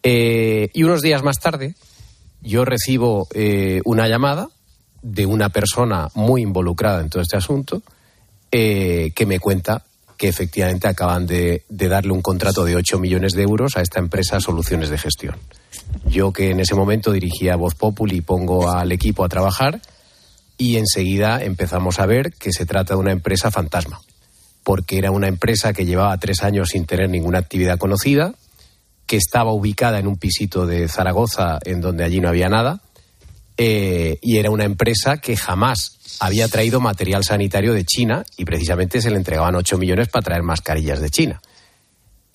S20: Eh, y unos días más tarde yo recibo eh, una llamada de una persona muy involucrada en todo este asunto eh, que me cuenta que efectivamente acaban de, darle un contrato de 8 millones de euros a esta empresa Soluciones de Gestión. Yo que en ese momento dirigía Voz Populi pongo al equipo a trabajar y enseguida empezamos a ver que se trata de una empresa fantasma porque era una empresa que llevaba tres años sin tener ninguna actividad conocida, que estaba ubicada en un pisito de Zaragoza en donde allí no había nada, eh, y era una empresa que jamás había traído material sanitario de China y precisamente se le entregaban 8 millones para traer mascarillas de China.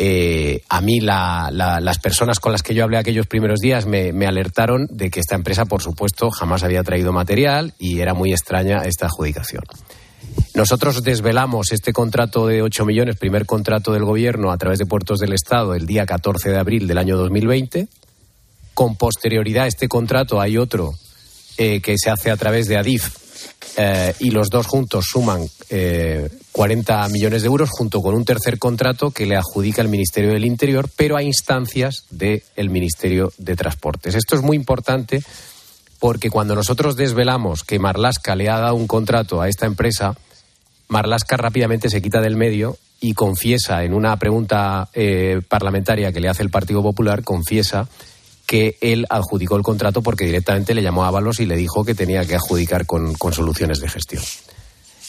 S20: Eh, a mí la, la, las personas con las que yo hablé aquellos primeros días me, alertaron de que esta empresa, por supuesto, jamás había traído material y era muy extraña esta adjudicación. Nosotros desvelamos este contrato de 8 millones, primer contrato del Gobierno a través de Puertos del Estado, el día 14 de abril del año 2020. Con posterioridad a este contrato hay otro eh, que se hace a través de Adif eh, y los dos juntos suman eh, 40 millones de euros junto con un tercer contrato que le adjudica el Ministerio del Interior, pero a instancias del Ministerio de Transportes. Esto es muy importante porque cuando nosotros desvelamos que Marlasca le ha dado un contrato a esta empresa, Marlasca rápidamente se quita del medio y confiesa en una pregunta eh, parlamentaria que le hace el Partido Popular, confiesa que él adjudicó el contrato porque directamente le llamó a Ábalos y le dijo que tenía que adjudicar con, con soluciones de gestión.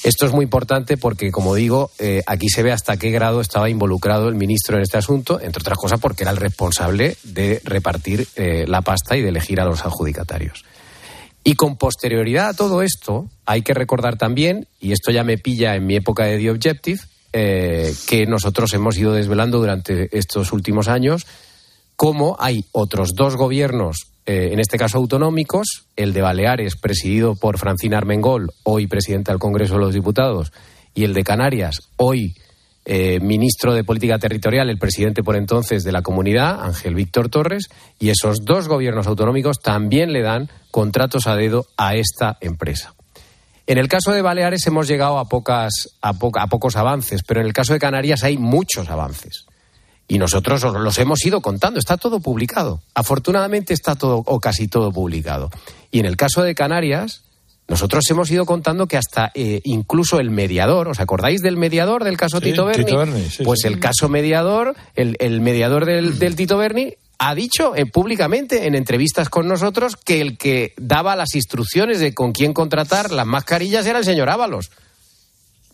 S20: Esto es muy importante porque, como digo, eh, aquí se ve hasta qué grado estaba involucrado el ministro en este asunto, entre otras cosas porque era el responsable de repartir eh, la pasta y de elegir a los adjudicatarios. Y con posterioridad a todo esto, hay que recordar también, y esto ya me pilla en mi época de The Objective, eh, que nosotros hemos ido desvelando durante estos últimos años, cómo hay otros dos gobiernos, eh, en este caso autonómicos, el de Baleares, presidido por Francina Armengol, hoy presidenta del Congreso de los Diputados, y el de Canarias, hoy eh, ministro de Política Territorial, el presidente por entonces de la comunidad, Ángel Víctor Torres, y esos dos gobiernos autonómicos también le dan contratos a dedo a esta empresa. En el caso de Baleares hemos llegado a, pocas, a, a pocos avances, pero en el caso de Canarias hay muchos avances. Y nosotros los hemos ido contando, está todo publicado. Afortunadamente está todo o casi todo publicado. Y en el caso de Canarias, nosotros hemos ido contando que hasta eh, incluso el mediador, ¿os acordáis del mediador del caso
S3: sí,
S20: Tito Berni?
S3: Tito Berni sí,
S20: pues
S3: sí.
S20: el caso mediador, el, el mediador del, del, Tito Berni ha dicho eh, públicamente en entrevistas con nosotros que el que daba las instrucciones de con quién contratar las mascarillas era el señor Ábalos.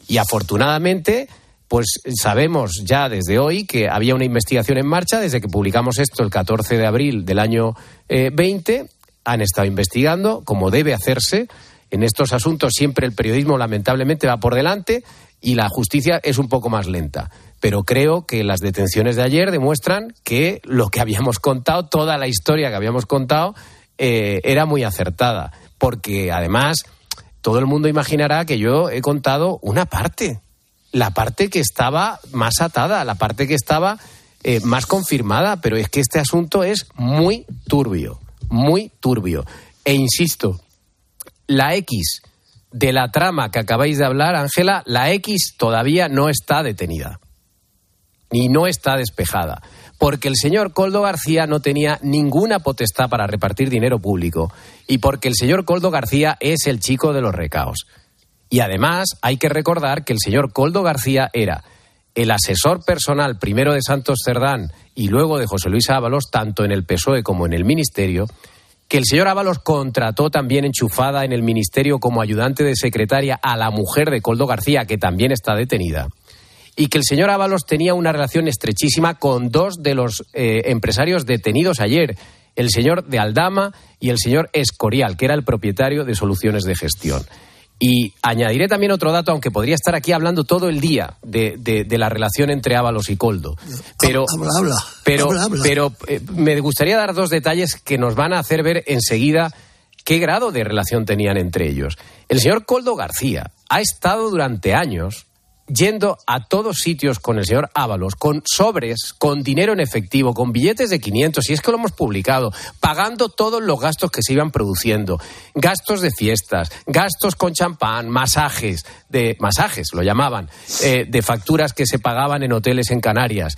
S20: Y afortunadamente, pues sabemos ya desde hoy que había una investigación en marcha desde que publicamos esto el 14 de abril del año eh, 20. Han estado investigando, como debe hacerse. En estos asuntos siempre el periodismo lamentablemente va por delante y la justicia es un poco más lenta. Pero creo que las detenciones de ayer demuestran que lo que habíamos contado, toda la historia que habíamos contado, eh, era muy acertada. Porque además todo el mundo imaginará que yo he contado una parte, la parte que estaba más atada, la parte que estaba eh, más confirmada, pero es que este asunto es muy turbio, muy turbio. E insisto, la X de la trama que acabáis de hablar, Ángela, la X todavía no está detenida, ni no está despejada, porque el señor Coldo García no tenía ninguna potestad para repartir dinero público y porque el señor Coldo García es el chico de los recaos. Y además hay que recordar que el señor Coldo García era el asesor personal primero de Santos Cerdán y luego de José Luis Ábalos, tanto en el PSOE como en el Ministerio, que el señor Ábalos contrató también enchufada en el ministerio como ayudante de secretaria a la mujer de Coldo García, que también está detenida, y que el señor Ábalos tenía una relación estrechísima con dos de los eh, empresarios detenidos ayer, el señor de Aldama y el señor Escorial, que era el propietario de Soluciones de Gestión. Y añadiré también otro dato, aunque podría estar aquí hablando todo el día de, de- de la relación entre Ábalos y Coldo. Pero,
S18: Habla, habla.
S20: pero,
S18: habla,
S20: pero eh, me gustaría dar dos detalles que nos van a hacer ver enseguida qué grado de relación tenían entre ellos. El señor Coldo García ha estado durante años yendo a todos sitios con el señor Ábalos, con sobres, con dinero en efectivo, con billetes de 500, y es que lo hemos publicado, pagando todos los gastos que se iban produciendo, gastos de fiestas, gastos con champán, masajes, de masajes lo llamaban, eh, de facturas que se pagaban en hoteles en Canarias.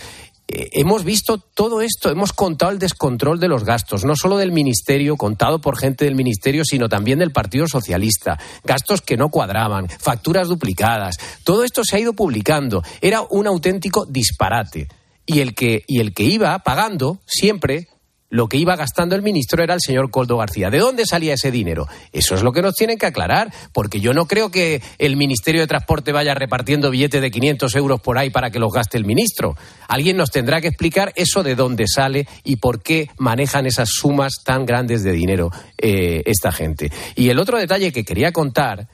S20: Eh, hemos visto todo esto, hemos contado el descontrol de los gastos, no solo del Ministerio, contado por gente del Ministerio, sino también del Partido Socialista. Gastos que no cuadraban, facturas duplicadas. Todo esto se ha ido publicando. Era un auténtico disparate. Y el que, y el que iba pagando siempre lo que iba gastando el ministro era el señor Coldo García. ¿De dónde salía ese dinero? Eso es lo que nos tienen que aclarar, porque yo no creo que el Ministerio de Transporte vaya repartiendo billetes de 500 euros por ahí para que los gaste el ministro. Alguien nos tendrá que explicar eso de dónde sale y por qué manejan esas sumas tan grandes de dinero eh, esta gente. Y el otro detalle que quería contar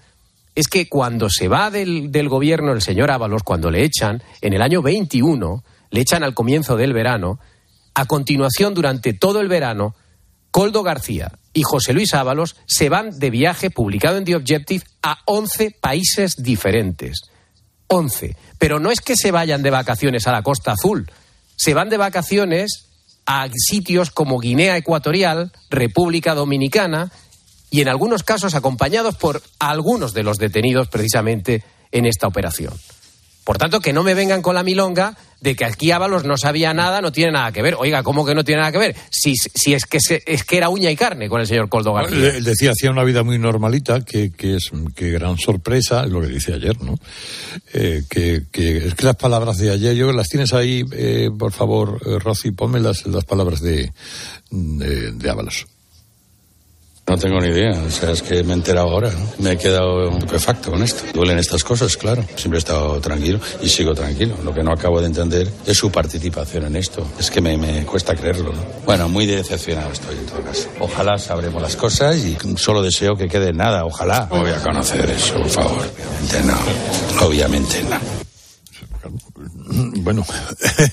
S20: es que cuando se va del, del gobierno el señor Ábalos, cuando le echan, en el año 21, le echan al comienzo del verano, a continuación, durante todo el verano, Coldo García y José Luis Ábalos se van de viaje publicado en The Objective a 11 países diferentes. 11. Pero no es que se vayan de vacaciones a la Costa Azul, se van de vacaciones a sitios como Guinea Ecuatorial, República Dominicana y en algunos casos acompañados por algunos de los detenidos precisamente en esta operación. Por tanto, que no me vengan con la milonga de que aquí Ábalos no sabía nada, no tiene nada que ver. Oiga, ¿cómo que no tiene nada que ver? Si, si es, que se- es que era uña y carne con el señor Coldo García.
S3: Él decía, hacía una vida muy normalita, que, que es que gran sorpresa, es lo que dice ayer, ¿no? Eh, que, que es que las palabras de ayer, yo las tienes ahí, eh, por favor, eh, Rosy, ponme las, las palabras de, de, de Ábalos.
S47: No tengo ni idea, o sea, es que me he enterado ahora, me he quedado estupefacto con esto. Duelen estas cosas, claro. Siempre he estado tranquilo y sigo tranquilo. Lo que no acabo de entender es su participación en esto. Es que me, me cuesta creerlo, ¿no? Bueno, muy decepcionado estoy en todo caso. Ojalá sabremos las cosas y solo deseo que quede nada, ojalá. No voy a conocer eso, por favor. Obviamente no. Obviamente no.
S3: Bueno,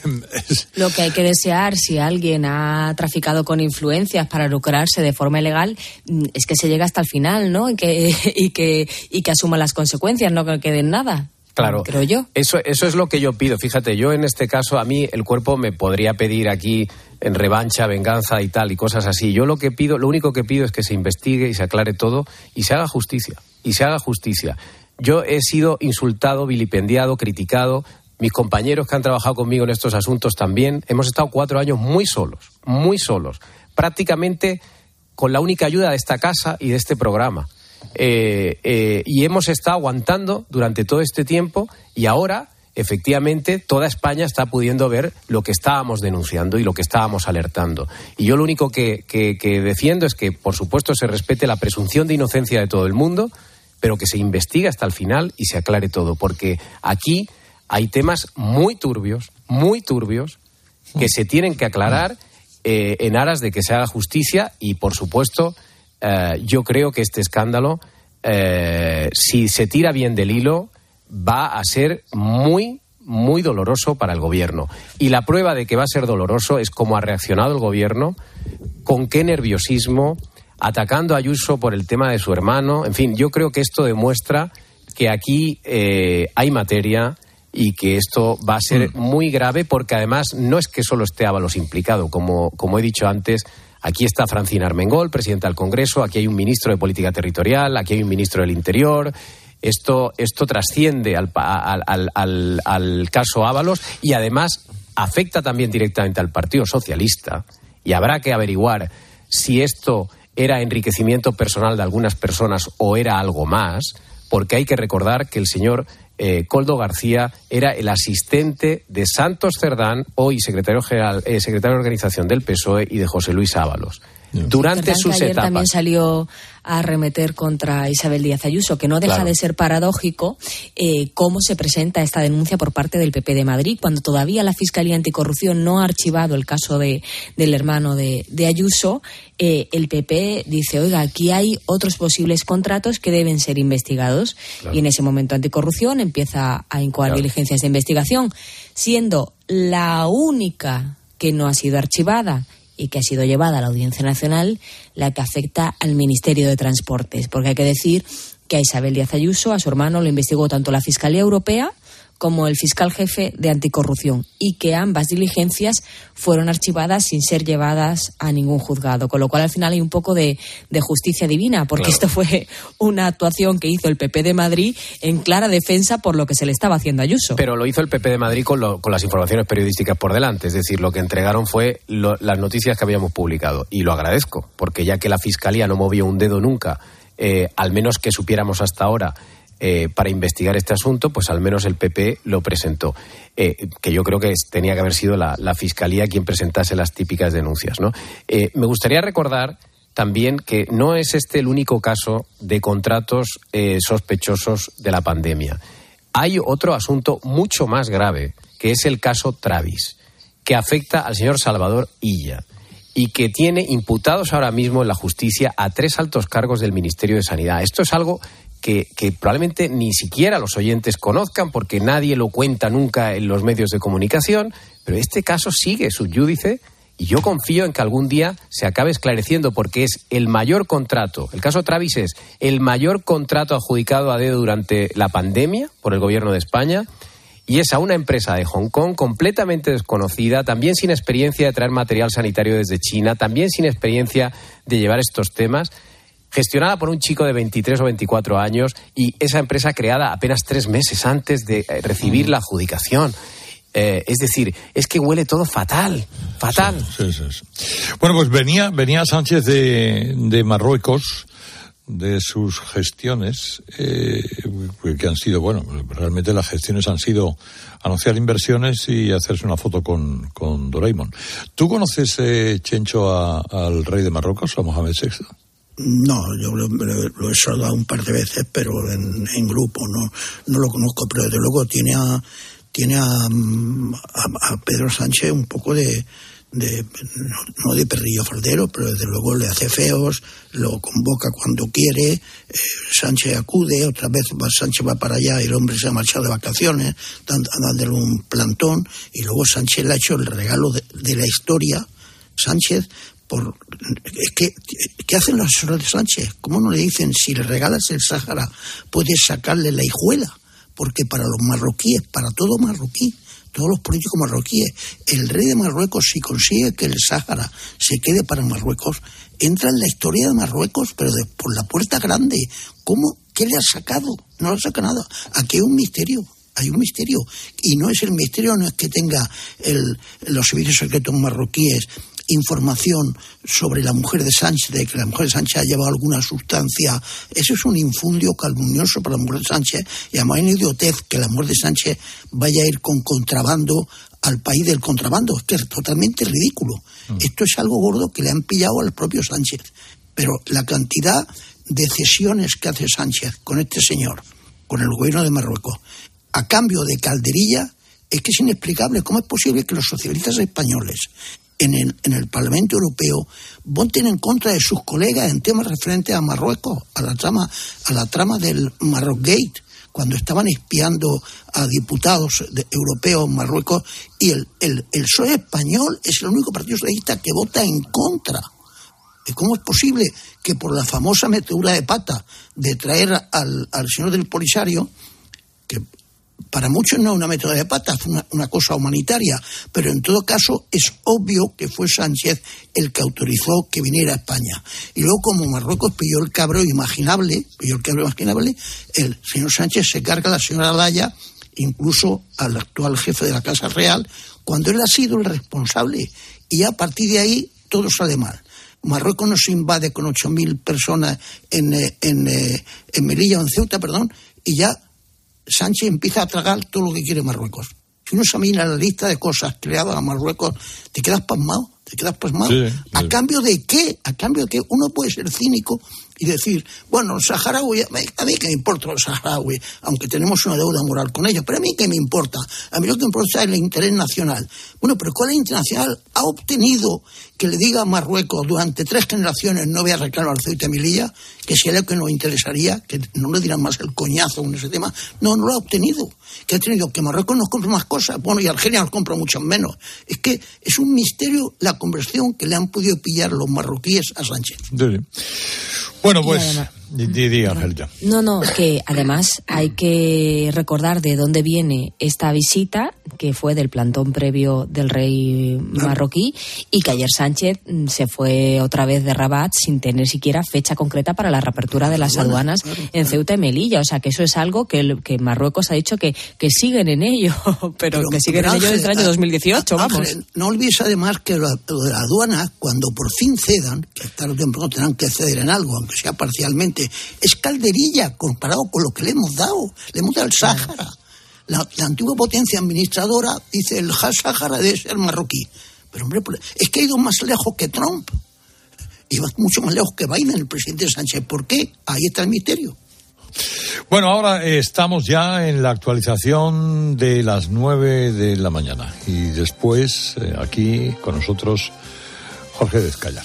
S19: Lo que hay que desear si alguien ha traficado con influencias para lucrarse de forma ilegal mm, es que se llegue hasta el final, ¿no? Y que, y que, y que asuma las consecuencias, no que quede en nada.
S20: Claro.
S19: Creo yo.
S20: Eso, eso es lo que yo pido. Fíjate, yo en este caso, a mí el cuerpo me podría pedir aquí en revancha, venganza y tal, y cosas así. Yo lo que pido, lo único que pido es que se investigue y se aclare todo y se haga justicia. Y se haga justicia. Yo he sido insultado, vilipendiado, criticado. Mis compañeros que han trabajado conmigo en estos asuntos también. Hemos estado cuatro años muy solos, muy solos. Prácticamente con la única ayuda de esta casa y de este programa. Eh, eh, y hemos estado aguantando durante todo este tiempo y ahora, efectivamente, toda España está pudiendo ver lo que estábamos denunciando y lo que estábamos alertando. Y yo lo único que, defiendo es que, por supuesto, se respete la presunción de inocencia de todo el mundo, pero que se investigue hasta el final y se aclare todo, porque aquí hay temas muy turbios, muy turbios, que se tienen que aclarar eh, en aras de que se haga justicia y, por supuesto, eh, yo creo que este escándalo, eh, si se tira bien del hilo, va a ser muy, muy doloroso para el gobierno. Y la prueba de que va a ser doloroso es cómo ha reaccionado el gobierno, con qué nerviosismo, atacando a Ayuso por el tema de su hermano. En fin, yo creo que esto demuestra que aquí hay materia y que esto va a ser muy grave porque además no es que solo esté Ábalos implicado, como, como he dicho antes, aquí está Francina Armengol, presidenta del Congreso, aquí hay un ministro de Política Territorial, aquí hay un ministro del Interior. Esto, esto trasciende al, al- al- al caso Ábalos y además afecta también directamente al Partido Socialista y habrá que averiguar si esto era enriquecimiento personal de algunas personas o era algo más, porque hay que recordar que el señor eh, Coldo García era el asistente de Santos Cerdán, hoy secretario general, eh, secretario de organización del PSOE y de José Luis Ábalos. Durante
S19: Verdad que
S20: sus
S19: ayer también
S20: etapas.
S19: salió a remeter contra Isabel Díaz Ayuso, que no deja
S20: Claro.
S19: de ser paradójico eh, cómo se presenta esta denuncia por parte del PP de Madrid, cuando todavía la Fiscalía Anticorrupción no ha archivado el caso de, del hermano de, de Ayuso. eh, el PP dice, oiga, aquí hay otros posibles contratos que deben ser investigados.
S48: Claro.
S19: Y en ese momento Anticorrupción empieza a incoar
S48: Claro.
S19: diligencias de investigación, siendo la única que no ha sido archivada y que ha sido llevada a la Audiencia Nacional, la que afecta al Ministerio de Transportes. Porque hay que decir que a Isabel Díaz Ayuso, a su hermano, lo investigó tanto la Fiscalía Europea como el fiscal jefe de anticorrupción y que ambas diligencias fueron archivadas sin ser llevadas a ningún juzgado, con lo cual al final hay un poco de, de justicia divina, porque
S20: Claro.
S19: esto fue una actuación que hizo el PP de Madrid en clara defensa por lo que se le estaba haciendo a Ayuso.
S20: Pero lo hizo el PP de Madrid con, lo- con las informaciones periodísticas por delante. Es decir, lo que entregaron fue lo- las noticias que habíamos publicado. Y lo agradezco, porque ya que la Fiscalía no movió un dedo nunca, eh, al menos que supiéramos hasta ahora, eh, para investigar este asunto, pues al menos el PP lo presentó. Eh, que yo creo que tenía que haber sido la, Fiscalía quien presentase las típicas denuncias. ¿no? Eh, me gustaría recordar también que no es este el único caso de contratos sospechosos de la pandemia. Hay otro asunto mucho más grave, que es el caso Travis, que afecta al señor Salvador Illa y que tiene imputados ahora mismo en la justicia a tres altos cargos del Ministerio de Sanidad. Esto es algo que, probablemente ni siquiera los oyentes conozcan porque nadie lo cuenta nunca en los medios de comunicación, pero este caso sigue subyúdice y yo confío en que algún día se acabe esclareciendo porque es el mayor contrato, el caso Travis es el mayor contrato adjudicado a dedo durante la pandemia por el gobierno de España y es a una empresa de Hong Kong completamente desconocida, también sin experiencia de traer material sanitario desde China, también sin experiencia de llevar estos temas, gestionada por un chico de 23 o 24 años y esa empresa creada apenas tres meses antes de eh, recibir la adjudicación. Eh, es decir, es que huele todo fatal, fatal.
S3: Sí, sí, sí. Bueno, pues venía, venía Sánchez de, de Marruecos, de sus gestiones, eh, que han sido, bueno, realmente las gestiones han sido anunciar inversiones y hacerse una foto con, con Doraemon. ¿Tú conoces, eh, Chencho, a- al rey de Marruecos, a Mohamed VI?
S18: No, yo lo, lo- he saludado un par de veces, pero en, en grupo, no, no lo conozco, pero desde luego tiene a, tiene a, a- a Pedro Sánchez un poco de, de no, de perrillo faldero, pero desde luego le hace feos, lo convoca cuando quiere, eh, Sánchez acude, otra vez va, Sánchez va para allá y el hombre se ha marchado de vacaciones, dan- dándole un plantón, y luego Sánchez le ha hecho el regalo de la historia, Sánchez, por que ¿qué hacen los asesores de Sánchez? ¿Cómo no le dicen si le regalas el Sáhara puedes sacarle la hijuela? Porque para los marroquíes, para todo marroquí, todos los políticos marroquíes, el rey de Marruecos si consigue que el Sáhara se quede para Marruecos, entra en la historia de Marruecos, pero por la puerta grande. ¿Cómo? ¿Qué le ha sacado? No le saca nada. Aquí hay un misterio hay un misterio y no es el misterio no es que tenga el- los servicios secretos marroquíes información sobre la mujer de Sánchez, de que la mujer de Sánchez ha llevado alguna sustancia, eso es un infundio calumnioso para la mujer de Sánchez. Y además hay una idiotez que la mujer de Sánchez vaya a ir con contrabando al país del contrabando, es que es totalmente ridículo. Esto es algo gordo que le han pillado al propio Sánchez, pero la cantidad de cesiones que hace Sánchez con este señor, con el gobierno de Marruecos, a cambio de calderilla, es que es inexplicable. ¿Cómo es posible que los socialistas españoles en el, en el Parlamento Europeo voten en contra de sus colegas en temas referentes a Marruecos, a la trama, a la trama del Marrockgate, cuando estaban espiando a diputados europeos en Marruecos y el, el, el PSOE español es el único partido socialista que vota en contra. ¿Y ¿Cómo es posible que por la famosa metedura de pata de traer al, al señor del Polisario, que para muchos no es una metedura de pata, fue una, cosa humanitaria, pero en todo caso es obvio que fue Sánchez el que autorizó que viniera a España. Y luego, como Marruecos pilló el cabro imaginable, pilló el cabro imaginable, el señor Sánchez se carga a la señora Laya, incluso al actual jefe de la Casa Real, cuando él ha sido el responsable. Y a partir de ahí todo sale mal. Marruecos nos invade con 8.000 personas en, eh, en, eh, en Melilla en Ceuta, perdón, y ya Sánchez empieza a tragar todo lo que quiere Marruecos. Si uno examina la lista de cosas creadas a Marruecos, te quedas pasmado. te quedas pasmado.
S3: Sí,
S18: ¿A cambio de qué? ¿A cambio de qué? Uno puede ser cínico y decir, bueno, los saharauis, a mí que me importa los saharauis, aunque tenemos una deuda moral con ellos, pero a mí que me importa, a mí lo que me importa es el interés nacional. Bueno, pero ¿cuál internacional ha obtenido que le diga a Marruecos durante tres generaciones no voy a reclamar al Ceuta y Melilla, que si es lo que nos interesaría, que no le dirán más el coñazo en ese tema, no, no lo ha obtenido. Que ha tenido que Marruecos nos compre más cosas, bueno, y Argelia nos compra mucho menos. Es que es un misterio la conversión que le han podido pillar los marroquíes a Sánchez.
S3: Bueno, pues, di, di, di, Angelita.
S19: No, no, que además hay que recordar de dónde viene esta visita, que fue del plantón previo del rey marroquí, y que ayer Sánchez mm, se fue otra vez de Rabat sin tener siquiera fecha concreta para la reapertura de las aduanas en Ceuta y Melilla. O sea, que eso es algo que, el- que Marruecos ha dicho que, que siguen en ello, pero, que siguen en ello desde el año
S18: Ángel,
S19: 2018, vamos.
S18: Ángel, no olvides además que lo, lo de la aduana, cuando por fin cedan, que tarde o temprano tendrán que ceder en algo, aunque sea parcialmente, es calderilla comparado con lo que le hemos dado. Le hemos dado el Sáhara. La, la antigua potencia administradora dice el Sáhara debe ser marroquí. Pero hombre, es que ha ido más lejos que Trump. Y va mucho más lejos que Biden, el presidente Sánchez. ¿Por qué? Ahí está el misterio.
S3: Bueno, ahora eh, estamos ya en la actualización de las nueve de la mañana. Y después, eh, aquí con nosotros, Jorge Descallar.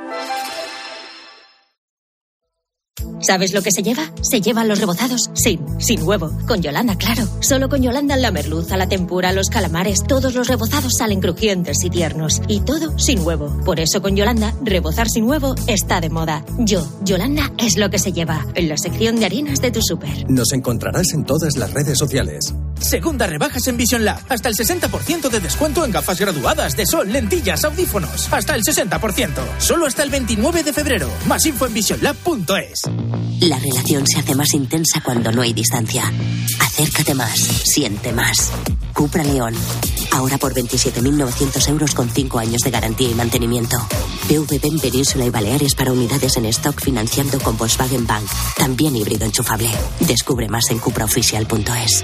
S11: ¿Sabes lo que se lleva? Se llevan los rebozados sin, sin huevo. Con Yolanda, claro. Solo con Yolanda la merluza, la tempura, los calamares, todos los rebozados salen crujientes y tiernos. Y todo sin huevo. Por eso con Yolanda, rebozar sin huevo está de moda. Yo, Yolanda, es lo que se lleva. En la sección de harinas de tu súper.
S29: Nos encontrarás en todas las redes sociales.
S49: Segunda rebajas en Vision Lab. Hasta el 60% de descuento en gafas graduadas de sol, lentillas, audífonos. Hasta el 60%. Solo hasta el 29 de febrero. Más info en visionlab.es.
S11: La relación se hace más intensa cuando no hay distancia. Acércate más, siente más. Cupra León. Ahora por 27.900 euros con 5 años de garantía y mantenimiento. PVP en Península y Baleares para unidades en stock financiando con Volkswagen Bank. También híbrido enchufable. Descubre más en cupraoficial.es.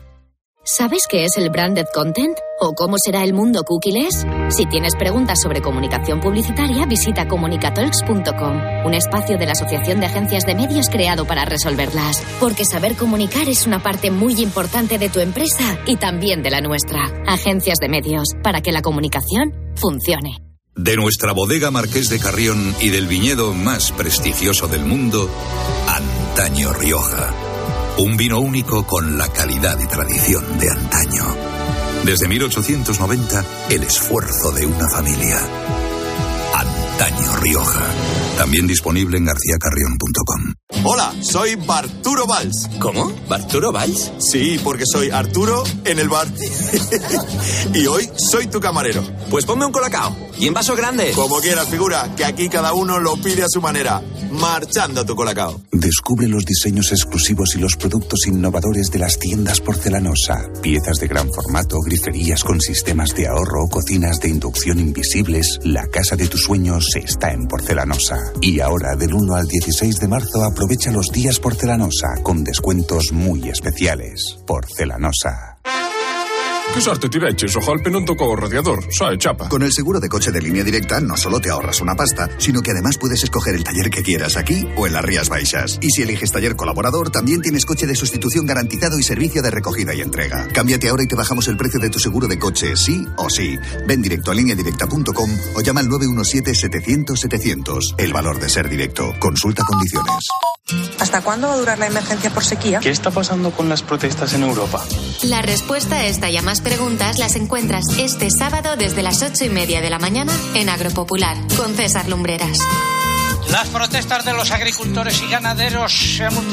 S21: ¿Sabes qué es el branded content? ¿O cómo será el mundo cookieless? Si tienes preguntas sobre comunicación publicitaria, visita comunicatalks.com, un espacio de la Asociación de Agencias de Medios creado para resolverlas. Porque saber comunicar es una parte muy importante de tu empresa y también de la nuestra. Agencias de Medios, para que la comunicación funcione.
S14: De nuestra bodega Marqués de Carrión y del viñedo más prestigioso del mundo, Antaño Rioja. Un vino único con la calidad y tradición de antaño. Desde 1890, el esfuerzo de una familia. Antaño Rioja. También disponible en garcíacarrión.com.
S13: Hola, soy Barturo Valls.
S50: ¿Cómo? ¿Barturo Valls?
S13: Sí, porque soy Arturo en el bar. y hoy soy tu camarero.
S50: Pues ponme un colacao. Y en vaso grande.
S13: Como quieras, figura, que aquí cada uno lo pide a su manera. Marchando tu colacao.
S51: Descubre los diseños exclusivos y los productos innovadores de las tiendas porcelanosa. Piezas de gran formato, griferías con sistemas de ahorro, cocinas de inducción invisibles. La casa de tus sueños está en porcelanosa. Y ahora, del 1 al 16 de marzo, aprovecha los días porcelanosa con descuentos muy especiales. Porcelanosa.
S52: Che sorte ti vecchis, ojalá non tocó radiador, sai, chapa.
S53: Con el seguro de coche de línea directa no solo te ahorras una pasta, sino que además puedes escoger el taller que quieras aquí o en las Rías Baixas. Y si eliges taller colaborador, también tienes coche de sustitución garantizado y servicio de recogida y entrega. Cámbiate ahora y te bajamos el precio de tu seguro de coche, sí o sí. Ven directo a lineadirecta.com o llama al 917-700-700. El valor de ser directo. Consulta condiciones.
S54: ¿Hasta cuándo va a durar la emergencia por sequía?
S55: ¿Qué está pasando con las protestas en Europa?
S40: La respuesta a esta y a más preguntas las encuentras este sábado desde las ocho y media de la mañana en Agropopular con César Lumbreras.
S56: Las protestas de los agricultores y ganaderos se han multiplicado